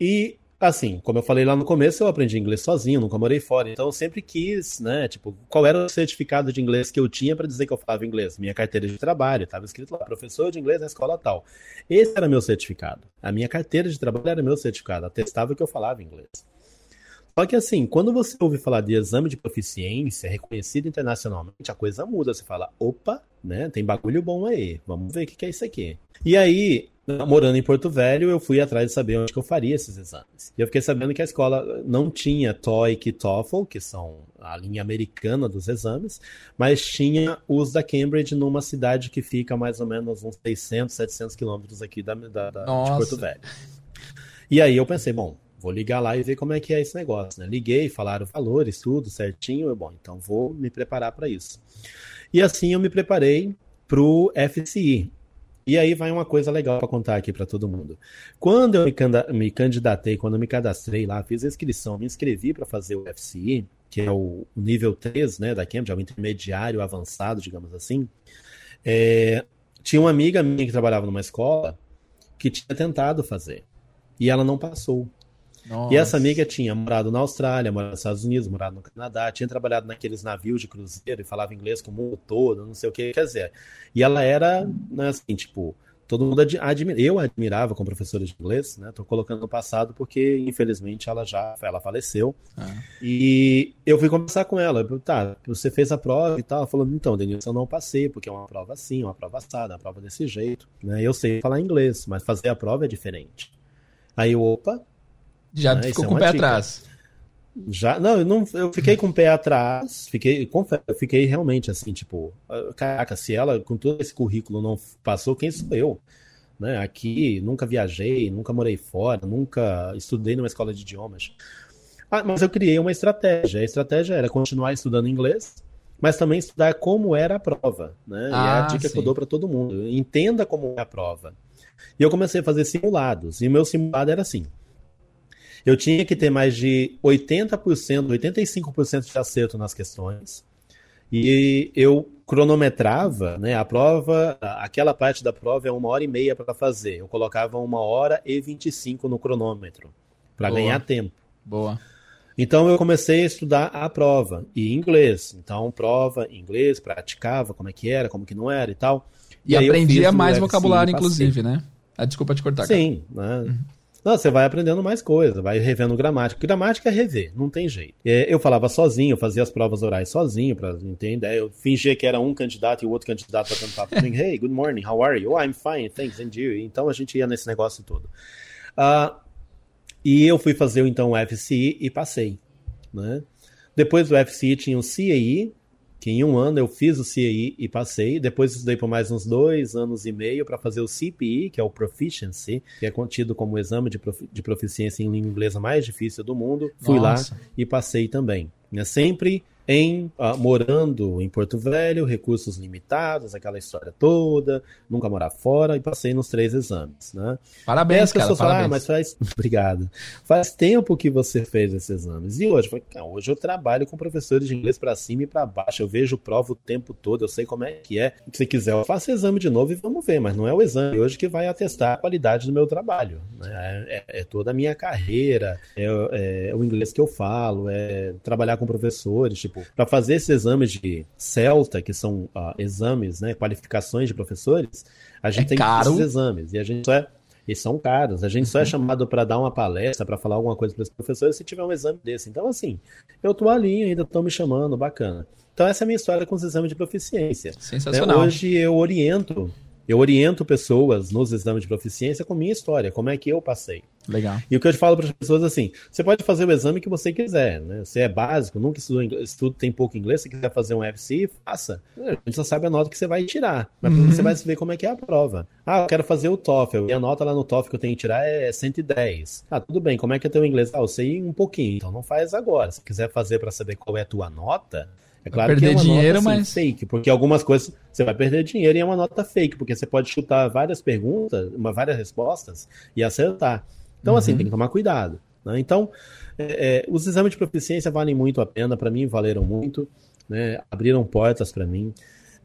E Assim, como eu falei lá no começo, eu aprendi inglês sozinho, nunca morei fora. Então eu sempre quis, né? Tipo, qual era o certificado de inglês que eu tinha para dizer que eu falava inglês? Minha carteira de trabalho, estava escrito lá, professor de inglês na escola tal. Esse era meu certificado. A minha carteira de trabalho era meu certificado, atestava que eu falava inglês. Só que assim, quando você ouve falar de exame de proficiência reconhecido internacionalmente, a coisa muda. Você fala, opa, né? Tem bagulho bom aí. Vamos ver o que é isso aqui. E aí, morando em Porto Velho, eu fui atrás de saber onde que eu faria esses exames. E eu fiquei sabendo que a escola não tinha TOEIC e TOEFL, que são a linha americana dos exames, mas tinha os da Cambridge numa cidade que fica mais ou menos uns 600, 700 quilômetros aqui da, da, da de Porto Velho. E aí eu pensei, bom, vou ligar lá e ver como é que é esse negócio, né? Liguei, falaram valores, tudo certinho, eu, bom, então vou me preparar para isso. E assim eu me preparei para o FCI, e aí vai uma coisa legal para contar aqui para todo mundo. Quando eu me candidatei, quando eu me cadastrei lá, fiz a inscrição, me inscrevi para fazer o FCI, que é o nível 3 né, da Cambridge, é o intermediário avançado, digamos assim. É, tinha uma amiga minha que trabalhava numa escola que tinha tentado fazer. E ela não passou. Nossa. E essa amiga tinha morado na Austrália, morado nos Estados Unidos, morado no Canadá, tinha trabalhado naqueles navios de cruzeiro e falava inglês com o mundo todo, não sei o que, quer dizer. E ela era, né, assim, tipo, todo mundo admira. Eu admirava como professora de inglês, né? Tô colocando no passado porque, infelizmente, ela já ela faleceu. Ah. E eu fui conversar com ela. Tá, você fez a prova e tal. Ela falou, então, Denilson, eu não passei, porque é uma prova assim, uma prova assada, uma prova desse jeito. Né? Eu sei falar inglês, mas fazer a prova é diferente. Aí eu, opa. Já né? ficou é com o pé dica. atrás. Já, não, eu não, eu fiquei com o pé atrás, fiquei, eu fiquei realmente assim, tipo, ah, caraca, se ela com todo esse currículo não passou, quem sou eu? Né? Aqui nunca viajei, nunca morei fora, nunca estudei numa escola de idiomas. Ah, mas eu criei uma estratégia. A estratégia era continuar estudando inglês, mas também estudar como era a prova, né? Ah, e é a ah, dica sim. que eu dou para todo mundo. Entenda como é a prova. E eu comecei a fazer simulados. E o meu simulado era assim: eu tinha que ter mais de 80%, 85% de acerto nas questões. E eu cronometrava, né? A prova, aquela parte da prova é uma hora e meia para fazer. Eu colocava uma hora e 25 no cronômetro para ganhar tempo. Boa. Então eu comecei a estudar a prova e inglês. Então prova inglês, praticava como é que era, como que não era e tal. E, e aprendia mais vocabulário, inclusive, né? Ah, desculpa te cortar. Sim, né? Uhum. Não, você vai aprendendo mais coisa, vai revendo gramática. Gramática é rever, não tem jeito. É, eu falava sozinho, fazia as provas orais sozinho, para entender. Eu fingia que era um candidato e o outro candidato papo comigo. Hey, good morning, how are you? Oh, I'm fine, thanks, and you? Então a gente ia nesse negócio todo. Uh, e eu fui fazer então o FCI e passei. Né? Depois do FCI tinha o CAI, que em um ano eu fiz o CAI e passei. Depois estudei por mais uns dois anos e meio para fazer o CPI, que é o Proficiency, que é contido como o exame de, de proficiência em língua inglesa mais difícil do mundo. Fui Nossa. lá e passei também. É sempre em uh, morando em Porto Velho, recursos limitados, aquela história toda, nunca morar fora e passei nos três exames, né? Parabéns, cara, pessoas parabéns. Falam, ah, mas faz, obrigado. Faz tempo que você fez esses exames. E hoje, hoje eu trabalho com professores de inglês para cima e para baixo, eu vejo prova o tempo todo, eu sei como é que é. Se quiser, eu faço exame de novo e vamos ver, mas não é o exame hoje que vai atestar a qualidade do meu trabalho. Né? É, é, é, toda a minha carreira, é, é o inglês que eu falo, é trabalhar com professores, tipo, para fazer esses exames de CELTA, que são uh, exames, né, qualificações de professores, a gente é tem caro. esses exames. E a gente só é. E são caros. A gente só é uhum. chamado para dar uma palestra, para falar alguma coisa para os professores se tiver um exame desse. Então, assim, eu tô ali, ainda estão me chamando, bacana. Então, essa é a minha história com os exames de proficiência. Sensacional. Né? Hoje eu oriento eu oriento pessoas nos exames de proficiência com minha história, como é que eu passei. Legal. E o que eu falo para as pessoas assim: você pode fazer o exame que você quiser, né? Você é básico, nunca estudou inglês, estudo, tem pouco inglês, se quiser fazer um FC, faça. A gente só sabe a nota que você vai tirar, mas uhum. você vai ver como é que é a prova. Ah, eu quero fazer o TOEFL, e a nota lá no TOEFL que eu tenho que tirar é 110. Ah, tudo bem, como é que é teu inglês? Ah, eu sei um pouquinho, então não faz agora. Se quiser fazer para saber qual é a tua nota, é claro perder que é uma dinheiro, nota assim, mas fake, porque algumas coisas você vai perder dinheiro e é uma nota fake, porque você pode chutar várias perguntas, uma, várias respostas e acertar. Então, assim, uhum. assim, tem que tomar cuidado. Né? Então, é, é, os exames de proficiência valem muito a pena, para mim valeram muito, né? abriram portas para mim.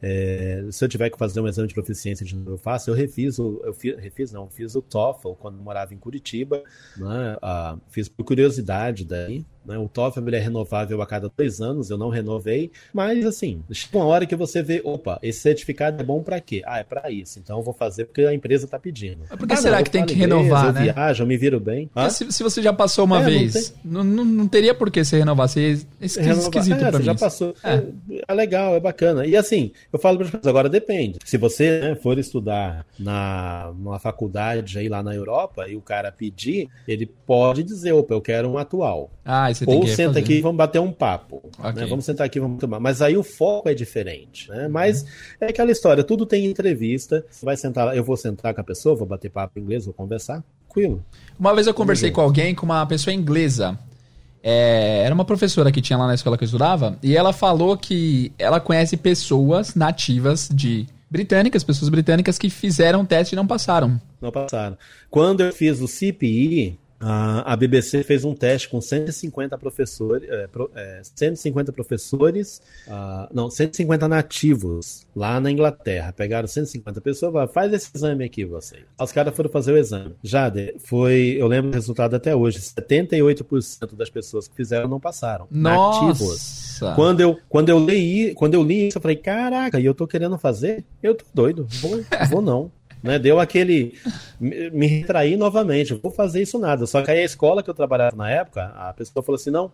É, se eu tiver que fazer um exame de proficiência de novo, eu faço. Eu refiz, o, eu fiz, refiz não, fiz o TOEFL quando morava em Curitiba, né? ah, fiz por curiosidade daí, né? O TOEFL é renovável a cada dois anos, eu não renovei, mas assim, chega uma hora que você vê, opa, esse certificado é bom para quê? Ah, é para isso, então eu vou fazer porque a empresa está pedindo. Por que ah, será não, que tem que renovar, eu né? Eu viajo, eu me viro bem. Ah? Se, se, você já passou uma é, vez, não, não, não, teria por que você renovar, você é esquisito é, você mim. já passou, é. é. legal, é bacana. E assim, eu falo para as pessoas, agora depende. Se você né, for estudar na uma faculdade aí lá na Europa e o cara pedir, ele pode dizer, opa, eu quero um atual. Ah, você Ou senta aqui e vamos bater um papo. Okay. Né? Vamos sentar aqui e vamos tomar. Mas aí o foco é diferente. Né? Mas é aquela história, tudo tem entrevista. Você vai sentar, eu vou sentar com a pessoa, vou bater papo em inglês, vou conversar. Tranquilo. Uma vez eu conversei com alguém, com uma pessoa inglesa. É, era uma professora que tinha lá na escola que eu estudava, e ela falou que ela conhece pessoas nativas de britânicas, pessoas britânicas que fizeram teste e não passaram. Não passaram. Quando eu fiz o CPI, a BBC fez um teste com 150 professores, é, é, 150 professores, uh, não, 150 nativos lá na Inglaterra. Pegaram 150 pessoas, falaram, faz esse exame aqui vocês. Os caras foram fazer o exame. Já foi, eu lembro o resultado até hoje, 78% das pessoas que fizeram não passaram. Nossa. Nativos. Quando eu, quando eu li, quando eu li isso, eu falei, caraca, e eu tô querendo fazer? Eu tô doido, vou, vou não. Né? Deu aquele. Me, retraí novamente, vou fazer isso nada. Só que aí a escola que eu trabalhava na época, a pessoa falou assim: não,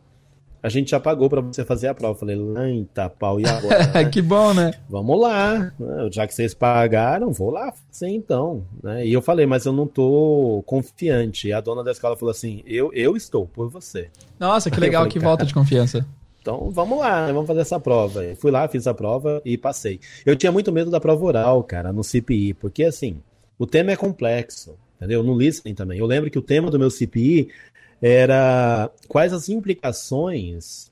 a gente já pagou para você fazer a prova. Eu falei, eita pau, e agora? Né? que bom, né? Vamos lá, né? já que vocês pagaram, vou lá sim então. Né? E eu falei, mas eu não tô confiante. E a dona da escola falou assim: eu, eu estou por você. Nossa, que legal, falei, que volta de confiança. Então vamos lá, né? vamos fazer essa prova. Eu fui lá, fiz a prova e passei. Eu tinha muito medo da prova oral, cara, no CPI, porque assim, o tema é complexo, entendeu? No listening também. Eu lembro que o tema do meu CPI era quais as implicações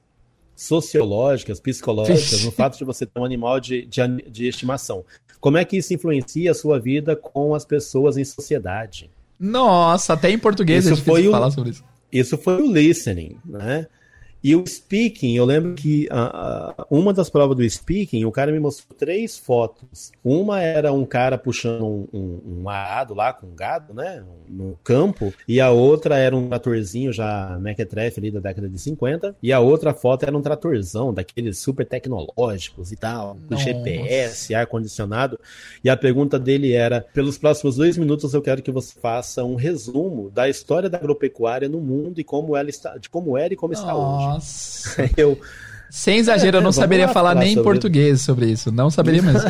sociológicas, psicológicas, no fato de você ter um animal de, de, de estimação. Como é que isso influencia a sua vida com as pessoas em sociedade? Nossa, até em português isso é foi o, falar sobre isso. Isso foi o listening, né? E o speaking, eu lembro que uh, uh, uma das provas do speaking, o cara me mostrou três fotos. Uma era um cara puxando um, um, um arado lá com gado, né? No campo. E a outra era um tratorzinho já mequetrefe ali da década de 50. E a outra foto era um tratorzão, daqueles super tecnológicos e tal, com GPS, ar-condicionado. E a pergunta dele era: pelos próximos dois minutos eu quero que você faça um resumo da história da agropecuária no mundo e como ela está, de como era e como está hoje. Nossa. Eu. Sem exagero, eu não saberia falar nem em português sobre isso. Não saberia mesmo.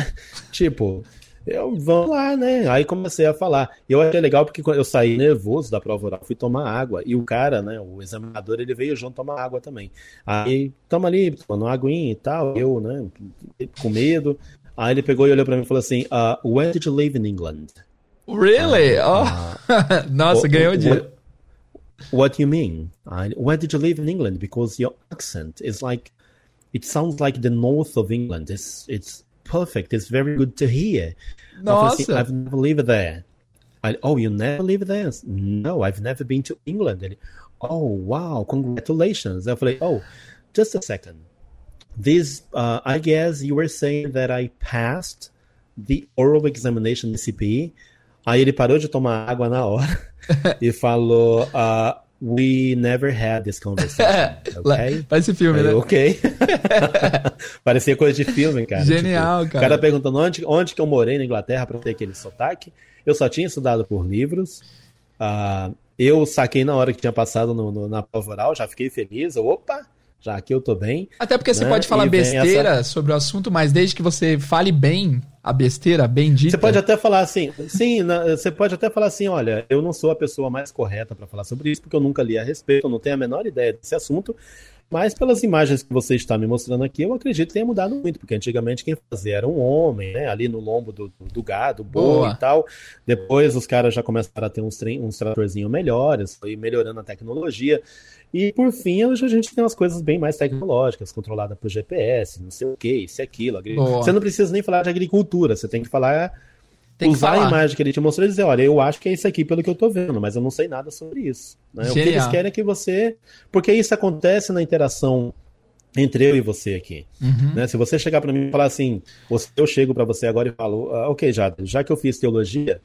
tipo, eu, vamos lá, né? Aí comecei a falar. Eu achei legal porque eu saí nervoso da prova oral, fui tomar água. E o cara, né, o examinador, ele veio junto tomar água também. Aí, toma ali, tomando aguinha e tal. Eu, né, com medo. Aí ele pegou e olhou pra mim e falou assim: uh, When did you live in England? Really? Uh, oh. Nossa, ganhou o dia. What do you mean? I, where did you live in England? Because your accent is like, it sounds like the north of England. It's it's perfect. It's very good to hear. Nossa. I've never lived there. I, oh, you never lived there? No, I've never been to England. And, oh, wow, congratulations. I like, oh, just a second. This, uh, I guess you were saying that I passed the oral examination in CPE. Aí ele parou de tomar água na hora e falou: uh, We never had this conversation. Okay? Parece filme, né? Ok. Parecia coisa de filme, cara. Genial, tipo, cara. O cara perguntando onde, onde que eu morei na Inglaterra para ter aquele sotaque. Eu só tinha estudado por livros. Uh, eu saquei na hora que tinha passado no, no, na prova oral, já fiquei feliz. Eu, opa, já aqui eu tô bem. Até porque né? você pode falar e besteira essa... sobre o assunto, mas desde que você fale bem a besteira, bem dita. Você pode até falar assim, sim, você pode até falar assim, olha, eu não sou a pessoa mais correta para falar sobre isso, porque eu nunca li a respeito, eu não tenho a menor ideia desse assunto, mas pelas imagens que você está me mostrando aqui, eu acredito que tenha mudado muito, porque antigamente quem fazia era um homem, né? Ali no lombo do, do gado, boi e tal. Depois os caras já começaram a ter uns, uns tratorzinhos melhores, foi melhorando a tecnologia. E por fim, hoje a gente tem umas coisas bem mais tecnológicas, controlada por GPS, não sei o que, isso e aquilo. Você não precisa nem falar de agricultura, você tem que falar tem usar a imagem que ele te mostrou e dizer, olha, eu acho que é isso aqui pelo que eu tô vendo, mas eu não sei nada sobre isso. Né? O que eles querem é que você. Porque isso acontece na interação entre eu e você aqui. Uhum. Né? Se você chegar para mim e falar assim, eu chego para você agora e falo, ah, ok, já, já que eu fiz teologia,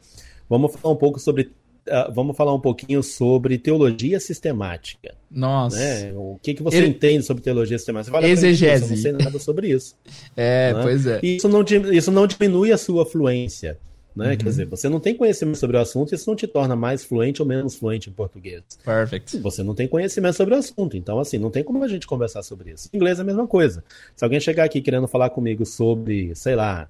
vamos falar um pouco sobre. Uh, vamos falar um pouquinho sobre teologia sistemática. Nossa. Né? O que, que você Ele... entende sobre teologia sistemática? Você Exegese. Eu não sei nada sobre isso. é, né? pois é. E isso não, isso não diminui a sua fluência. Né? Uhum. Quer dizer, você não tem conhecimento sobre o assunto, isso não te torna mais fluente ou menos fluente em português. Perfect. Você não tem conhecimento sobre o assunto, então assim, não tem como a gente conversar sobre isso. Em inglês é a mesma coisa. Se alguém chegar aqui querendo falar comigo sobre, sei lá,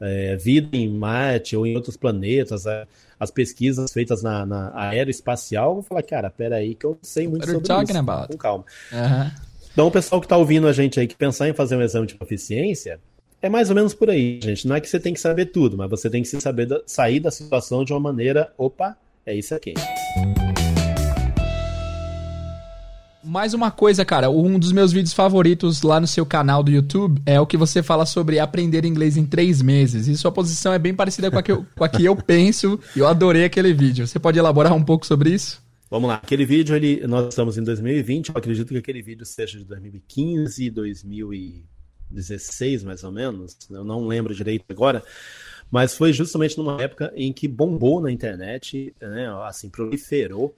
é, vida em Marte ou em outros planetas, é, as pesquisas feitas na, na aeroespacial, eu vou falar, cara, peraí que eu sei muito What sobre isso. About? Com calma. Uhum. Então, o pessoal que está ouvindo a gente aí, que pensar em fazer um exame de proficiência, é mais ou menos por aí, gente. Não é que você tem que saber tudo, mas você tem que saber da, sair da situação de uma maneira, opa, é isso aqui. Mais uma coisa, cara, um dos meus vídeos favoritos lá no seu canal do YouTube é o que você fala sobre aprender inglês em três meses. E sua posição é bem parecida com a que eu, com a que eu penso. E eu adorei aquele vídeo. Você pode elaborar um pouco sobre isso? Vamos lá, aquele vídeo, ele, nós estamos em 2020, eu acredito que aquele vídeo seja de 2015, 2000 e 16 mais ou menos, eu não lembro direito agora, mas foi justamente numa época em que bombou na internet, né, assim, proliferou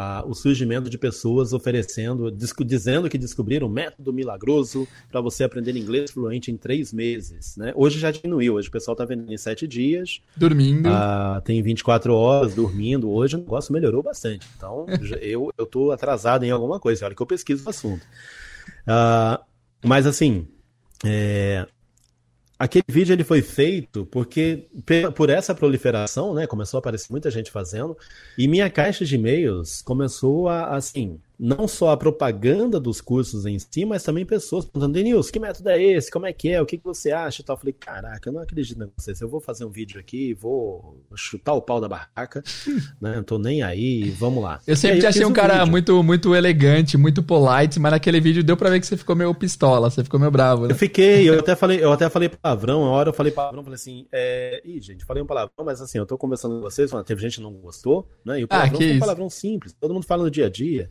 ah, o surgimento de pessoas oferecendo, dizendo que descobriram um método milagroso para você aprender inglês fluente em três meses. Né? Hoje já diminuiu, hoje o pessoal está vendendo em sete dias. Dormindo. Ah, tem 24 horas dormindo. Hoje o negócio melhorou bastante. Então eu estou atrasado em alguma coisa, olha que eu pesquiso o assunto. Ah, mas assim, é, Aquele vídeo ele foi feito porque por essa proliferação, né, começou a aparecer muita gente fazendo, e minha caixa de e-mails começou a assim, não só a propaganda dos cursos em si, mas também pessoas perguntando, Denilson, que método é esse? Como é que é? O que, que você acha? E tal. Eu falei, caraca, eu não acredito em você. Eu vou fazer um vídeo aqui, vou chutar o pau da barraca, né? Não tô nem aí, vamos lá. Eu sempre te achei um cara muito, muito elegante, muito polite, mas naquele vídeo deu pra ver que você ficou meio pistola, você ficou meio bravo, né? Eu fiquei, eu até falei, eu até falei palavrão, uma hora eu falei palavrão, falei assim, é... Ih, gente, falei um palavrão, mas assim, eu tô conversando com vocês, teve gente que não gostou, né? E o ah, palavrão ah, foi um palavrão simples, todo mundo fala no dia a dia.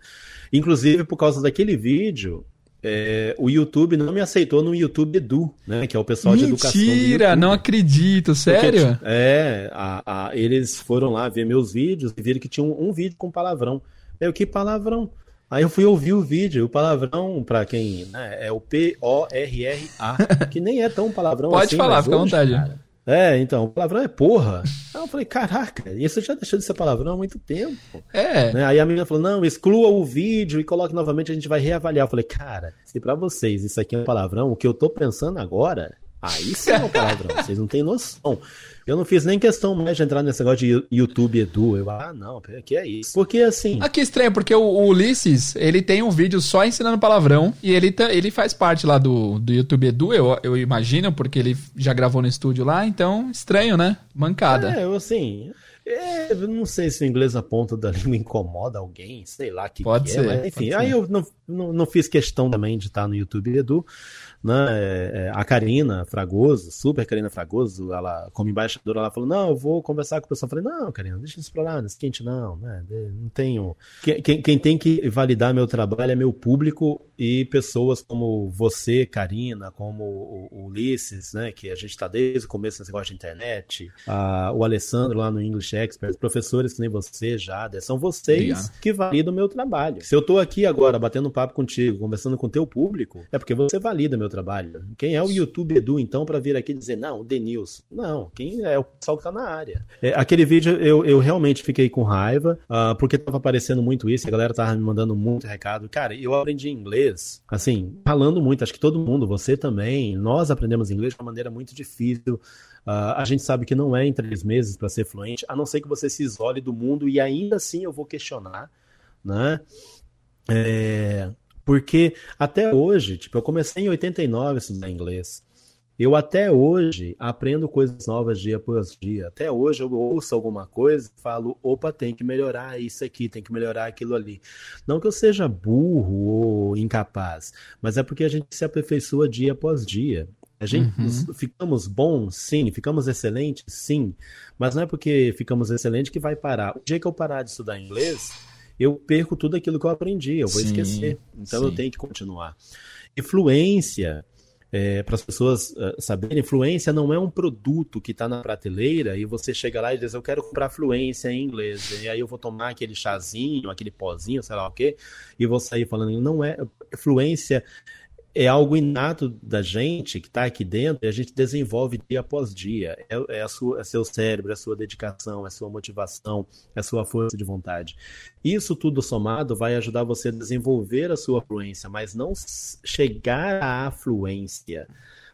Inclusive, por causa daquele vídeo, é, o YouTube não me aceitou no YouTube Edu, né? Que é o pessoal Mentira, de educação. Mentira, não acredito, sério? Porque, é, a, a, eles foram lá ver meus vídeos e viram que tinha um, um vídeo com palavrão. Eu, que palavrão? Aí eu fui ouvir o vídeo, o palavrão, para quem, né, é o P-O-R-R-A, que nem é tão palavrão Pode assim. Pode falar, fica à vontade. Cara, é, então, o palavrão é porra. Aí eu falei, caraca, isso já deixou de ser palavrão há muito tempo. É. Né? Aí a menina falou, não, exclua o vídeo e coloque novamente, a gente vai reavaliar. Eu falei, cara, se pra vocês isso aqui é um palavrão, o que eu tô pensando agora, aí sim é um palavrão, vocês não têm noção. Eu não fiz nem questão mais de entrar nesse negócio de YouTube Edu. Eu, ah, não, que é isso. Porque assim. Aqui estranho, porque o, o, Ulisses, ele tem um vídeo só ensinando palavrão e ele, tá, ele faz parte lá do, do YouTube Edu, eu, eu imagino, porque ele já gravou no estúdio lá, então estranho, né? Mancada. É, eu assim. É, eu não sei se o inglês a ponta da língua incomoda alguém, sei lá que Pode que ser. É, mas, enfim, aí eu não, não, não, fiz questão também de estar no YouTube Edu né? É, é, a Karina Fragoso, super Karina Fragoso, ela, como embaixadora, ela falou: Não, eu vou conversar com o pessoal. Eu falei: Não, Karina, deixa isso pra lá, nesse quente não, né? Não tenho. Quem, quem tem que validar meu trabalho é meu público e pessoas como você, Karina, como o, Ulisses, né? Que a gente está desde o começo nesse negócio de internet, a, o Alessandro lá no English Expert, professores que nem você, Jada, são vocês que validam o meu trabalho. Se eu tô aqui agora batendo papo contigo, conversando com o teu público, é porque você valida meu trabalho. Quem é o YouTube Edu, então, para vir aqui dizer, não, o Denilson? Não, quem é o pessoal que tá na área. É, aquele vídeo eu, eu realmente fiquei com raiva, uh, porque tava aparecendo muito isso, a galera tava me mandando muito recado. Cara, eu aprendi inglês, assim, falando muito, acho que todo mundo, você também, nós aprendemos inglês de uma maneira muito difícil. Uh, a gente sabe que não é em três meses para ser fluente, a não ser que você se isole do mundo, e ainda assim eu vou questionar, né? É, porque até hoje, tipo, eu comecei em 89 a estudar inglês. Eu até hoje aprendo coisas novas dia após dia. Até hoje eu ouço alguma coisa e falo, opa, tem que melhorar isso aqui, tem que melhorar aquilo ali. Não que eu seja burro ou incapaz, mas é porque a gente se aperfeiçoa dia após dia. A gente uhum. ficamos bons, sim, ficamos excelentes, sim, mas não é porque ficamos excelentes que vai parar. O dia que eu parar de estudar inglês, eu perco tudo aquilo que eu aprendi, eu vou sim, esquecer. Então sim. eu tenho que continuar. Influência, é, para as pessoas uh, saberem, fluência não é um produto que está na prateleira e você chega lá e diz, eu quero comprar fluência em inglês. E aí eu vou tomar aquele chazinho, aquele pozinho, sei lá o quê, e vou sair falando, não é. Fluência é algo inato da gente que está aqui dentro e a gente desenvolve dia após dia. É, é, a sua, é seu cérebro, é a sua dedicação, é a sua motivação, é a sua força de vontade. Isso tudo somado vai ajudar você a desenvolver a sua fluência, mas não chegar à fluência.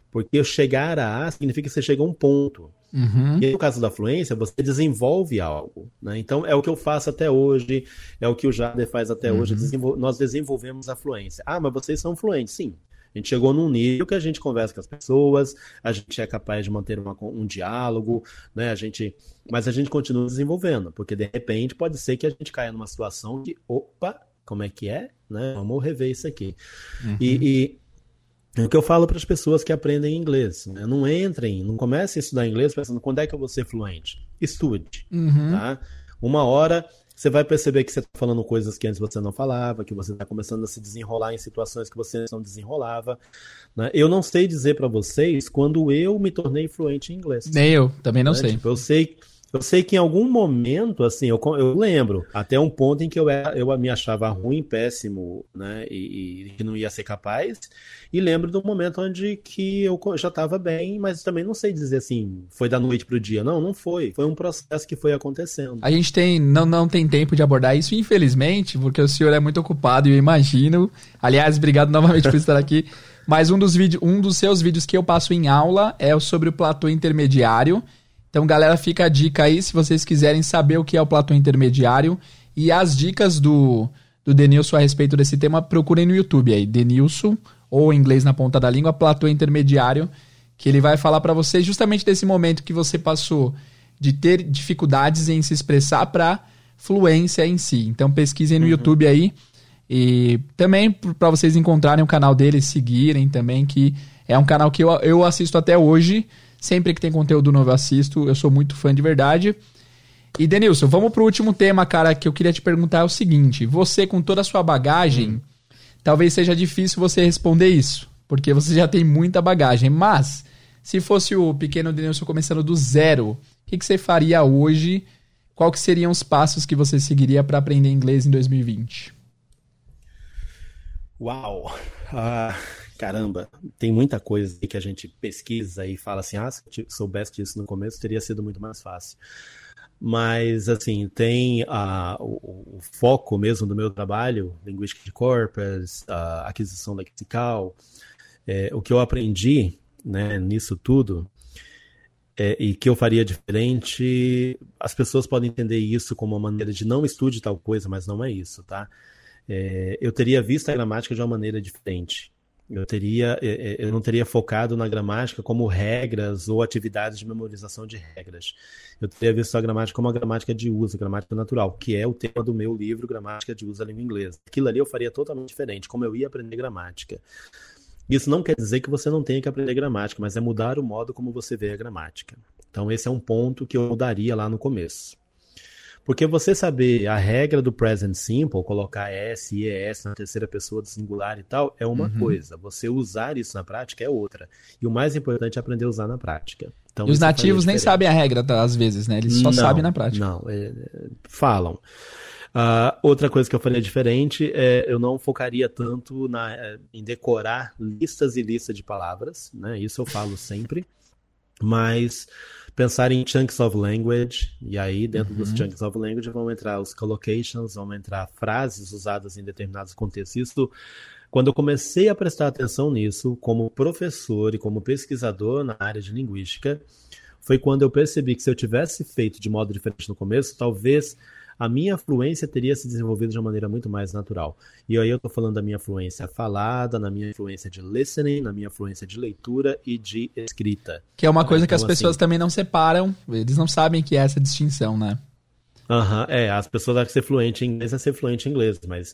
Porque chegar a A significa que você chega a um ponto. Uhum. E no caso da fluência, você desenvolve algo. Né? Então, é o que eu faço até hoje, é o que o Jader faz até uhum. hoje. Desenvol... Nós desenvolvemos a fluência. Ah, mas vocês são fluentes. Sim, a gente chegou num nível que a gente conversa com as pessoas, a gente é capaz de manter uma, um diálogo, né? A gente, mas a gente continua desenvolvendo, porque de repente pode ser que a gente caia numa situação que, opa, como é que é, né? Vamos rever isso aqui. Uhum. E, e é o que eu falo para as pessoas que aprendem inglês, né? não entrem, não comecem a estudar inglês pensando quando é que eu vou ser fluente. Estude, uhum. tá? Uma hora você vai perceber que você está falando coisas que antes você não falava, que você está começando a se desenrolar em situações que você não desenrolava. Né? Eu não sei dizer para vocês quando eu me tornei fluente em inglês. Nem eu, também não né? sei. Tipo, eu sei Eu sei que em algum momento, assim, eu, eu lembro, até um ponto em que eu, era, eu me achava ruim, péssimo, né, e, e que não ia ser capaz, e lembro do momento onde que eu já estava bem, mas também não sei dizer assim, foi da noite pro dia. Não, não foi. Foi um processo que foi acontecendo. A gente tem, não, não tem tempo de abordar isso, infelizmente, porque o senhor é muito ocupado e eu imagino. Aliás, obrigado novamente por estar aqui. Mas um dos, vídeos, um dos seus vídeos que eu passo em aula é sobre o platô intermediário. Então, galera, fica a dica aí se vocês quiserem saber o que é o platô intermediário e as dicas do, do Denilson a respeito desse tema, procurem no YouTube aí, Denilson, ou em inglês na ponta da língua, platô intermediário, que ele vai falar para vocês justamente desse momento que você passou de ter dificuldades em se expressar para fluência em si. Então, pesquisem no uhum. YouTube aí. E também para vocês encontrarem o canal dele, seguirem também, que é um canal que eu, eu assisto até hoje. Sempre que tem conteúdo novo eu assisto, eu sou muito fã de verdade. E Denilson, vamos pro último tema, cara, que eu queria te perguntar é o seguinte: você com toda a sua bagagem, hum. talvez seja difícil você responder isso, porque você já tem muita bagagem, mas se fosse o pequeno Denilson começando do zero, o que, que você faria hoje? Qual que seriam os passos que você seguiria para aprender inglês em 2020? Uau! Uh, caramba, tem muita coisa que a gente pesquisa e fala assim, ah, se eu soubesse disso no começo, teria sido muito mais fácil. Mas, assim, tem a, o, o, foco mesmo do meu trabalho, linguística de corpus, a aquisição lexical, é, o que eu aprendi né, nisso tudo é, e que eu faria diferente, as pessoas podem entender isso como uma maneira de não estude tal coisa, mas não é isso, tá? É, eu teria visto a gramática de uma maneira diferente. Eu teria, é, é, eu não teria focado na gramática como regras ou atividades de memorização de regras. Eu teria visto a gramática como a gramática de uso, gramática natural, que é o tema do meu livro, Gramática de Uso da Língua Inglesa. Aquilo ali eu faria totalmente diferente, como eu ia aprender gramática. Isso não quer dizer que você não tenha que aprender gramática, mas é mudar o modo como você vê a gramática. Então, esse é um ponto que eu mudaria lá no começo. Porque você saber a regra do present simple, colocar S e ES na terceira pessoa do singular e tal, é uma uhum. coisa. Você usar isso na prática é outra. E o mais importante é aprender a usar na prática. Então, e os nativos nem sabem a regra, às vezes, né? Eles só não, sabem na prática. Não, é, falam. Uh, outra coisa que eu faria diferente é eu não focaria tanto na, é, em decorar listas e listas de palavras, né? Isso eu falo sempre. Mas pensar em chunks of language, e aí dentro uhum. dos chunks of language vão entrar os collocations, vão entrar frases usadas em determinados contextos. Isso, quando eu comecei a prestar atenção nisso, como professor e como pesquisador na área de linguística, foi quando eu percebi que se eu tivesse feito de modo diferente no começo, talvez a minha fluência teria se desenvolvido de uma maneira muito mais natural. E aí eu estou falando da minha fluência falada, na minha fluência de listening, na minha fluência de leitura e de escrita. Que é uma coisa então, que as então, pessoas assim, também não separam, eles não sabem que é essa distinção, né? Aham, é, as pessoas acham que ser fluente em inglês é ser fluente em inglês, mas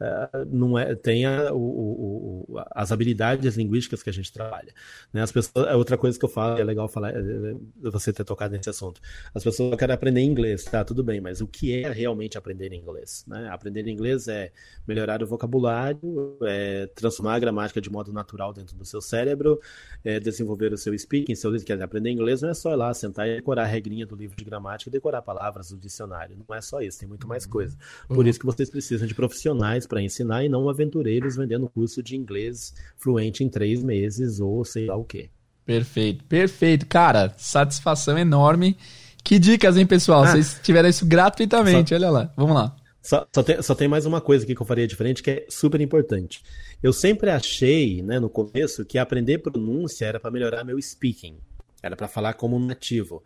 uh, não é, tem a, o, o, as habilidades linguísticas que a gente trabalha. Né? As pessoas, é outra coisa que eu falo, é legal falar, é, é, você ter tocado nesse assunto. As pessoas querem aprender inglês, tá, tudo bem, mas o que é realmente aprender inglês? Né? Aprender inglês é melhorar o vocabulário, é transformar a gramática de modo natural dentro do seu cérebro, é desenvolver o seu speaking, seu quer dizer, aprender inglês não é só ir lá, sentar e decorar a regrinha do livro de gramática e decorar palavras do dicionário. Não é só isso, tem muito mais coisa. Por uhum. isso que vocês precisam de profissionais para ensinar e não aventureiros vendendo curso de inglês fluente em três meses ou sei lá o quê. Perfeito, perfeito. Cara, satisfação enorme. Que dicas, hein, pessoal? Ah, Vocês tiveram isso gratuitamente, só, olha lá. Vamos lá. Só, só, tem, só tem mais uma coisa aqui que eu faria diferente que é super importante. Eu sempre achei, né, no começo, que aprender pronúncia era para melhorar meu speaking. Era para falar como um nativo.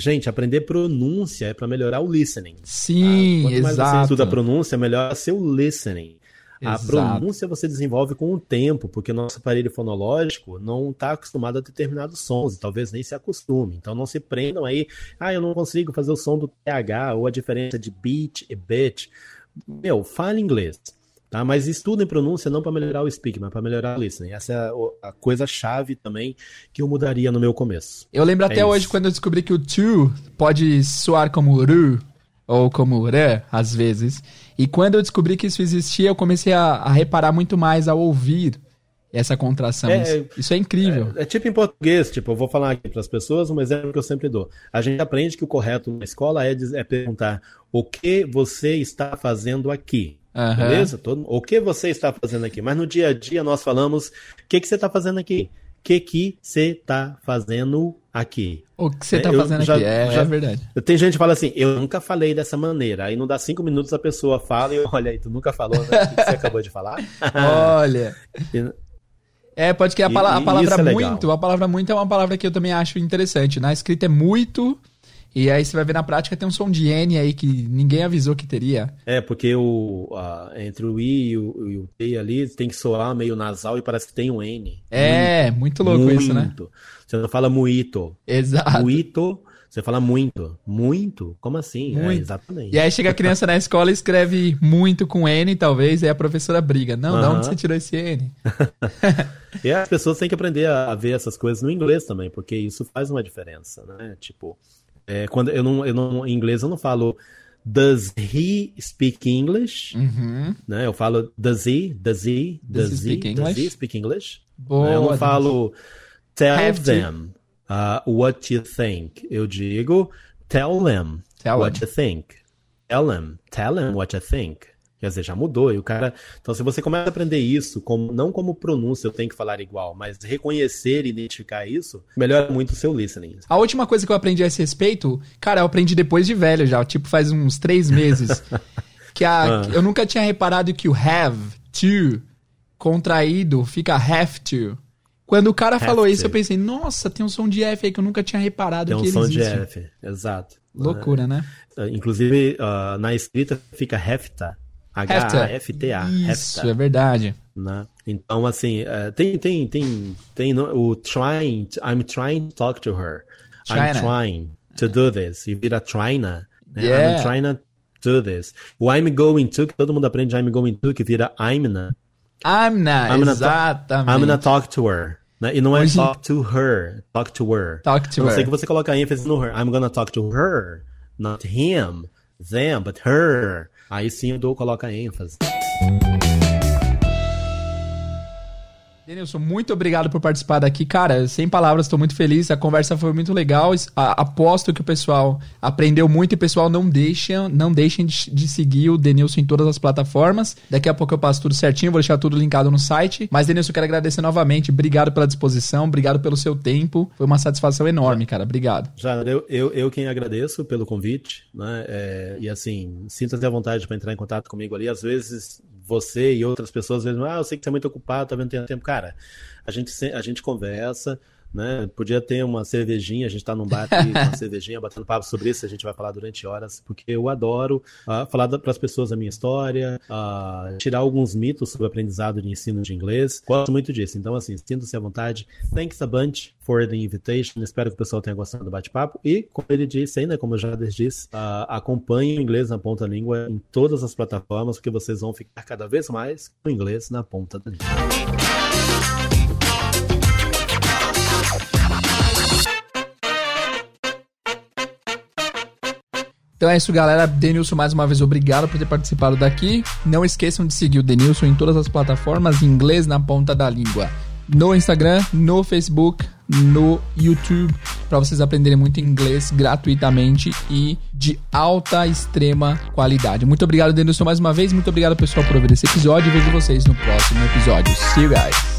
Gente, aprender pronúncia é para melhorar o listening. Sim, tá? Quanto mais exato. você estuda a pronúncia, melhor seu listening. Exato. A pronúncia você desenvolve com o tempo, porque o nosso aparelho fonológico não está acostumado a determinados sons, e talvez nem se acostume. Então não se prendam aí, ah, eu não consigo fazer o som do TH, ou a diferença de beat e bit. Meu, fale inglês. Tá? Mas estudem pronúncia não para melhorar o speaking, mas para melhorar o listening. Essa é a, a coisa-chave também que eu mudaria no meu começo. Eu lembro é até isso. hoje quando eu descobri que o to pode soar como ru ou como re, às vezes. E quando eu descobri que isso existia, eu comecei a, a reparar muito mais ao ouvir essa contração. É, isso, isso é incrível. É, é, tipo em português, tipo, eu vou falar aqui para as pessoas um exemplo que eu sempre dou. A gente aprende que o correto na escola é, é perguntar o que você está fazendo aqui. Uhum. Beleza? Todo, o que você está fazendo aqui? Mas no dia a dia nós falamos: o que, que você está fazendo aqui? O que, que você está fazendo aqui? O que você está fazendo já, aqui? É, já, é verdade. Tem gente que fala assim: eu nunca falei dessa maneira. Aí não dá cinco minutos a pessoa fala e olha aí, tu nunca falou, né? O que você acabou de falar? olha. É, pode que a, pala a palavra é muito, a palavra muito é uma palavra que eu também acho interessante. Na escrita é muito, e aí você vai ver na prática tem um som de N aí que ninguém avisou que teria. É, porque o, uh, entre o I e o, e o, T ali tem que soar meio nasal e parece que tem um N. É, muito, muito louco muito. isso, né? Você não fala muito. Exato. Muito você fala muito. Muito? Como assim? É, muito. É, exatamente. E aí chega a criança na escola e escreve muito com N, talvez, e a professora briga. Não, uhum. de onde você tirou esse N? e as pessoas têm que aprender a, ver essas coisas no inglês também, porque isso faz uma diferença, né? Tipo, é, quando eu não, eu não, em inglês eu não falo Does he speak English? Uhum. Né? Eu falo does he, does he, does, does he, speak English? Does he speak English? Boa, eu não falo tell them. To uh, what you think. Eu digo, tell them tell what them. you think. Tell them, tell them what you think. Quer dizer, já mudou. E o cara. Então, se você começa a aprender isso, como, não como pronúncia eu tenho que falar igual, mas reconhecer e identificar isso, melhora muito o seu listening. A última coisa que eu aprendi a esse respeito, cara, eu aprendi depois de velho já, tipo faz uns três meses. que a, ah. eu nunca tinha reparado que o have to contraído fica have to. Quando o cara falou isso, eu pensei, nossa, tem um som de F aí que eu nunca tinha reparado tem um que som existe. de F, exato. Loucura, né? Uh, inclusive, uh, na escrita fica hefta. H-A-F-T-A. Isso, é verdade. Né? Então, assim, uh, tem, tem, tem, tem no, o trying, I'm trying to talk to her. China. I'm trying to do this. E vira trying, né? Yeah. I'm trying to do this. O I'm going to, que todo mundo aprende I'm going to, que vira I'm, né? I'm not, I'm exatamente. I'm gonna talk to her. Né? E não é Hoje... talk to her, talk to her. Talk to a não her. sei que você coloca ênfase no her. I'm gonna talk to her, not him, them, but her. Aí sim eu dou, coloca ênfase. Denilson, muito obrigado por participar daqui. Cara, sem palavras, estou muito feliz. A conversa foi muito legal. aposto que o pessoal aprendeu muito e pessoal não deixa, não deixem de, de, seguir o Denilson em todas as plataformas. Daqui a pouco eu passo tudo certinho, vou deixar tudo linkado no site. Mas, Denilson, eu quero agradecer novamente. Obrigado pela disposição, obrigado pelo seu tempo. Foi uma satisfação enorme, cara. Obrigado. Já, eu, eu, eu quem agradeço pelo convite, né? É, e assim, sinta-se à vontade para entrar em contato comigo ali. Às vezes você e outras pessoas, vezes, ah, eu sei que você é muito ocupado, talvez não tenha tempo. Cara, a gente, a gente conversa, né? Podia ter uma cervejinha, a gente está num bar aqui, uma cervejinha, batendo papo sobre isso, a gente vai falar durante horas, porque eu adoro uh, falar para as pessoas a minha história, uh, tirar alguns mitos sobre aprendizado de ensino de inglês. Gosto muito disso. Então, assim, sinta-se à vontade. Thanks a bunch for the invitation. Espero que o pessoal tenha gostado do bate-papo. E, como ele disse ainda, como eu já disse, uh, acompanhe o inglês na ponta da língua em todas as plataformas, porque vocês vão ficar cada vez mais com o inglês na ponta da língua. Então é isso, galera. Denilson, mais uma vez, obrigado por ter participado daqui. Não esqueçam de seguir o Denilson em todas as plataformas, inglês na ponta da língua. No Instagram, no Facebook, no YouTube, para vocês aprenderem muito inglês gratuitamente e de alta, extrema qualidade. Muito obrigado, Denilson, mais uma vez. Muito obrigado, pessoal, por ouvir esse episódio. Vejo vocês no próximo episódio. See you guys.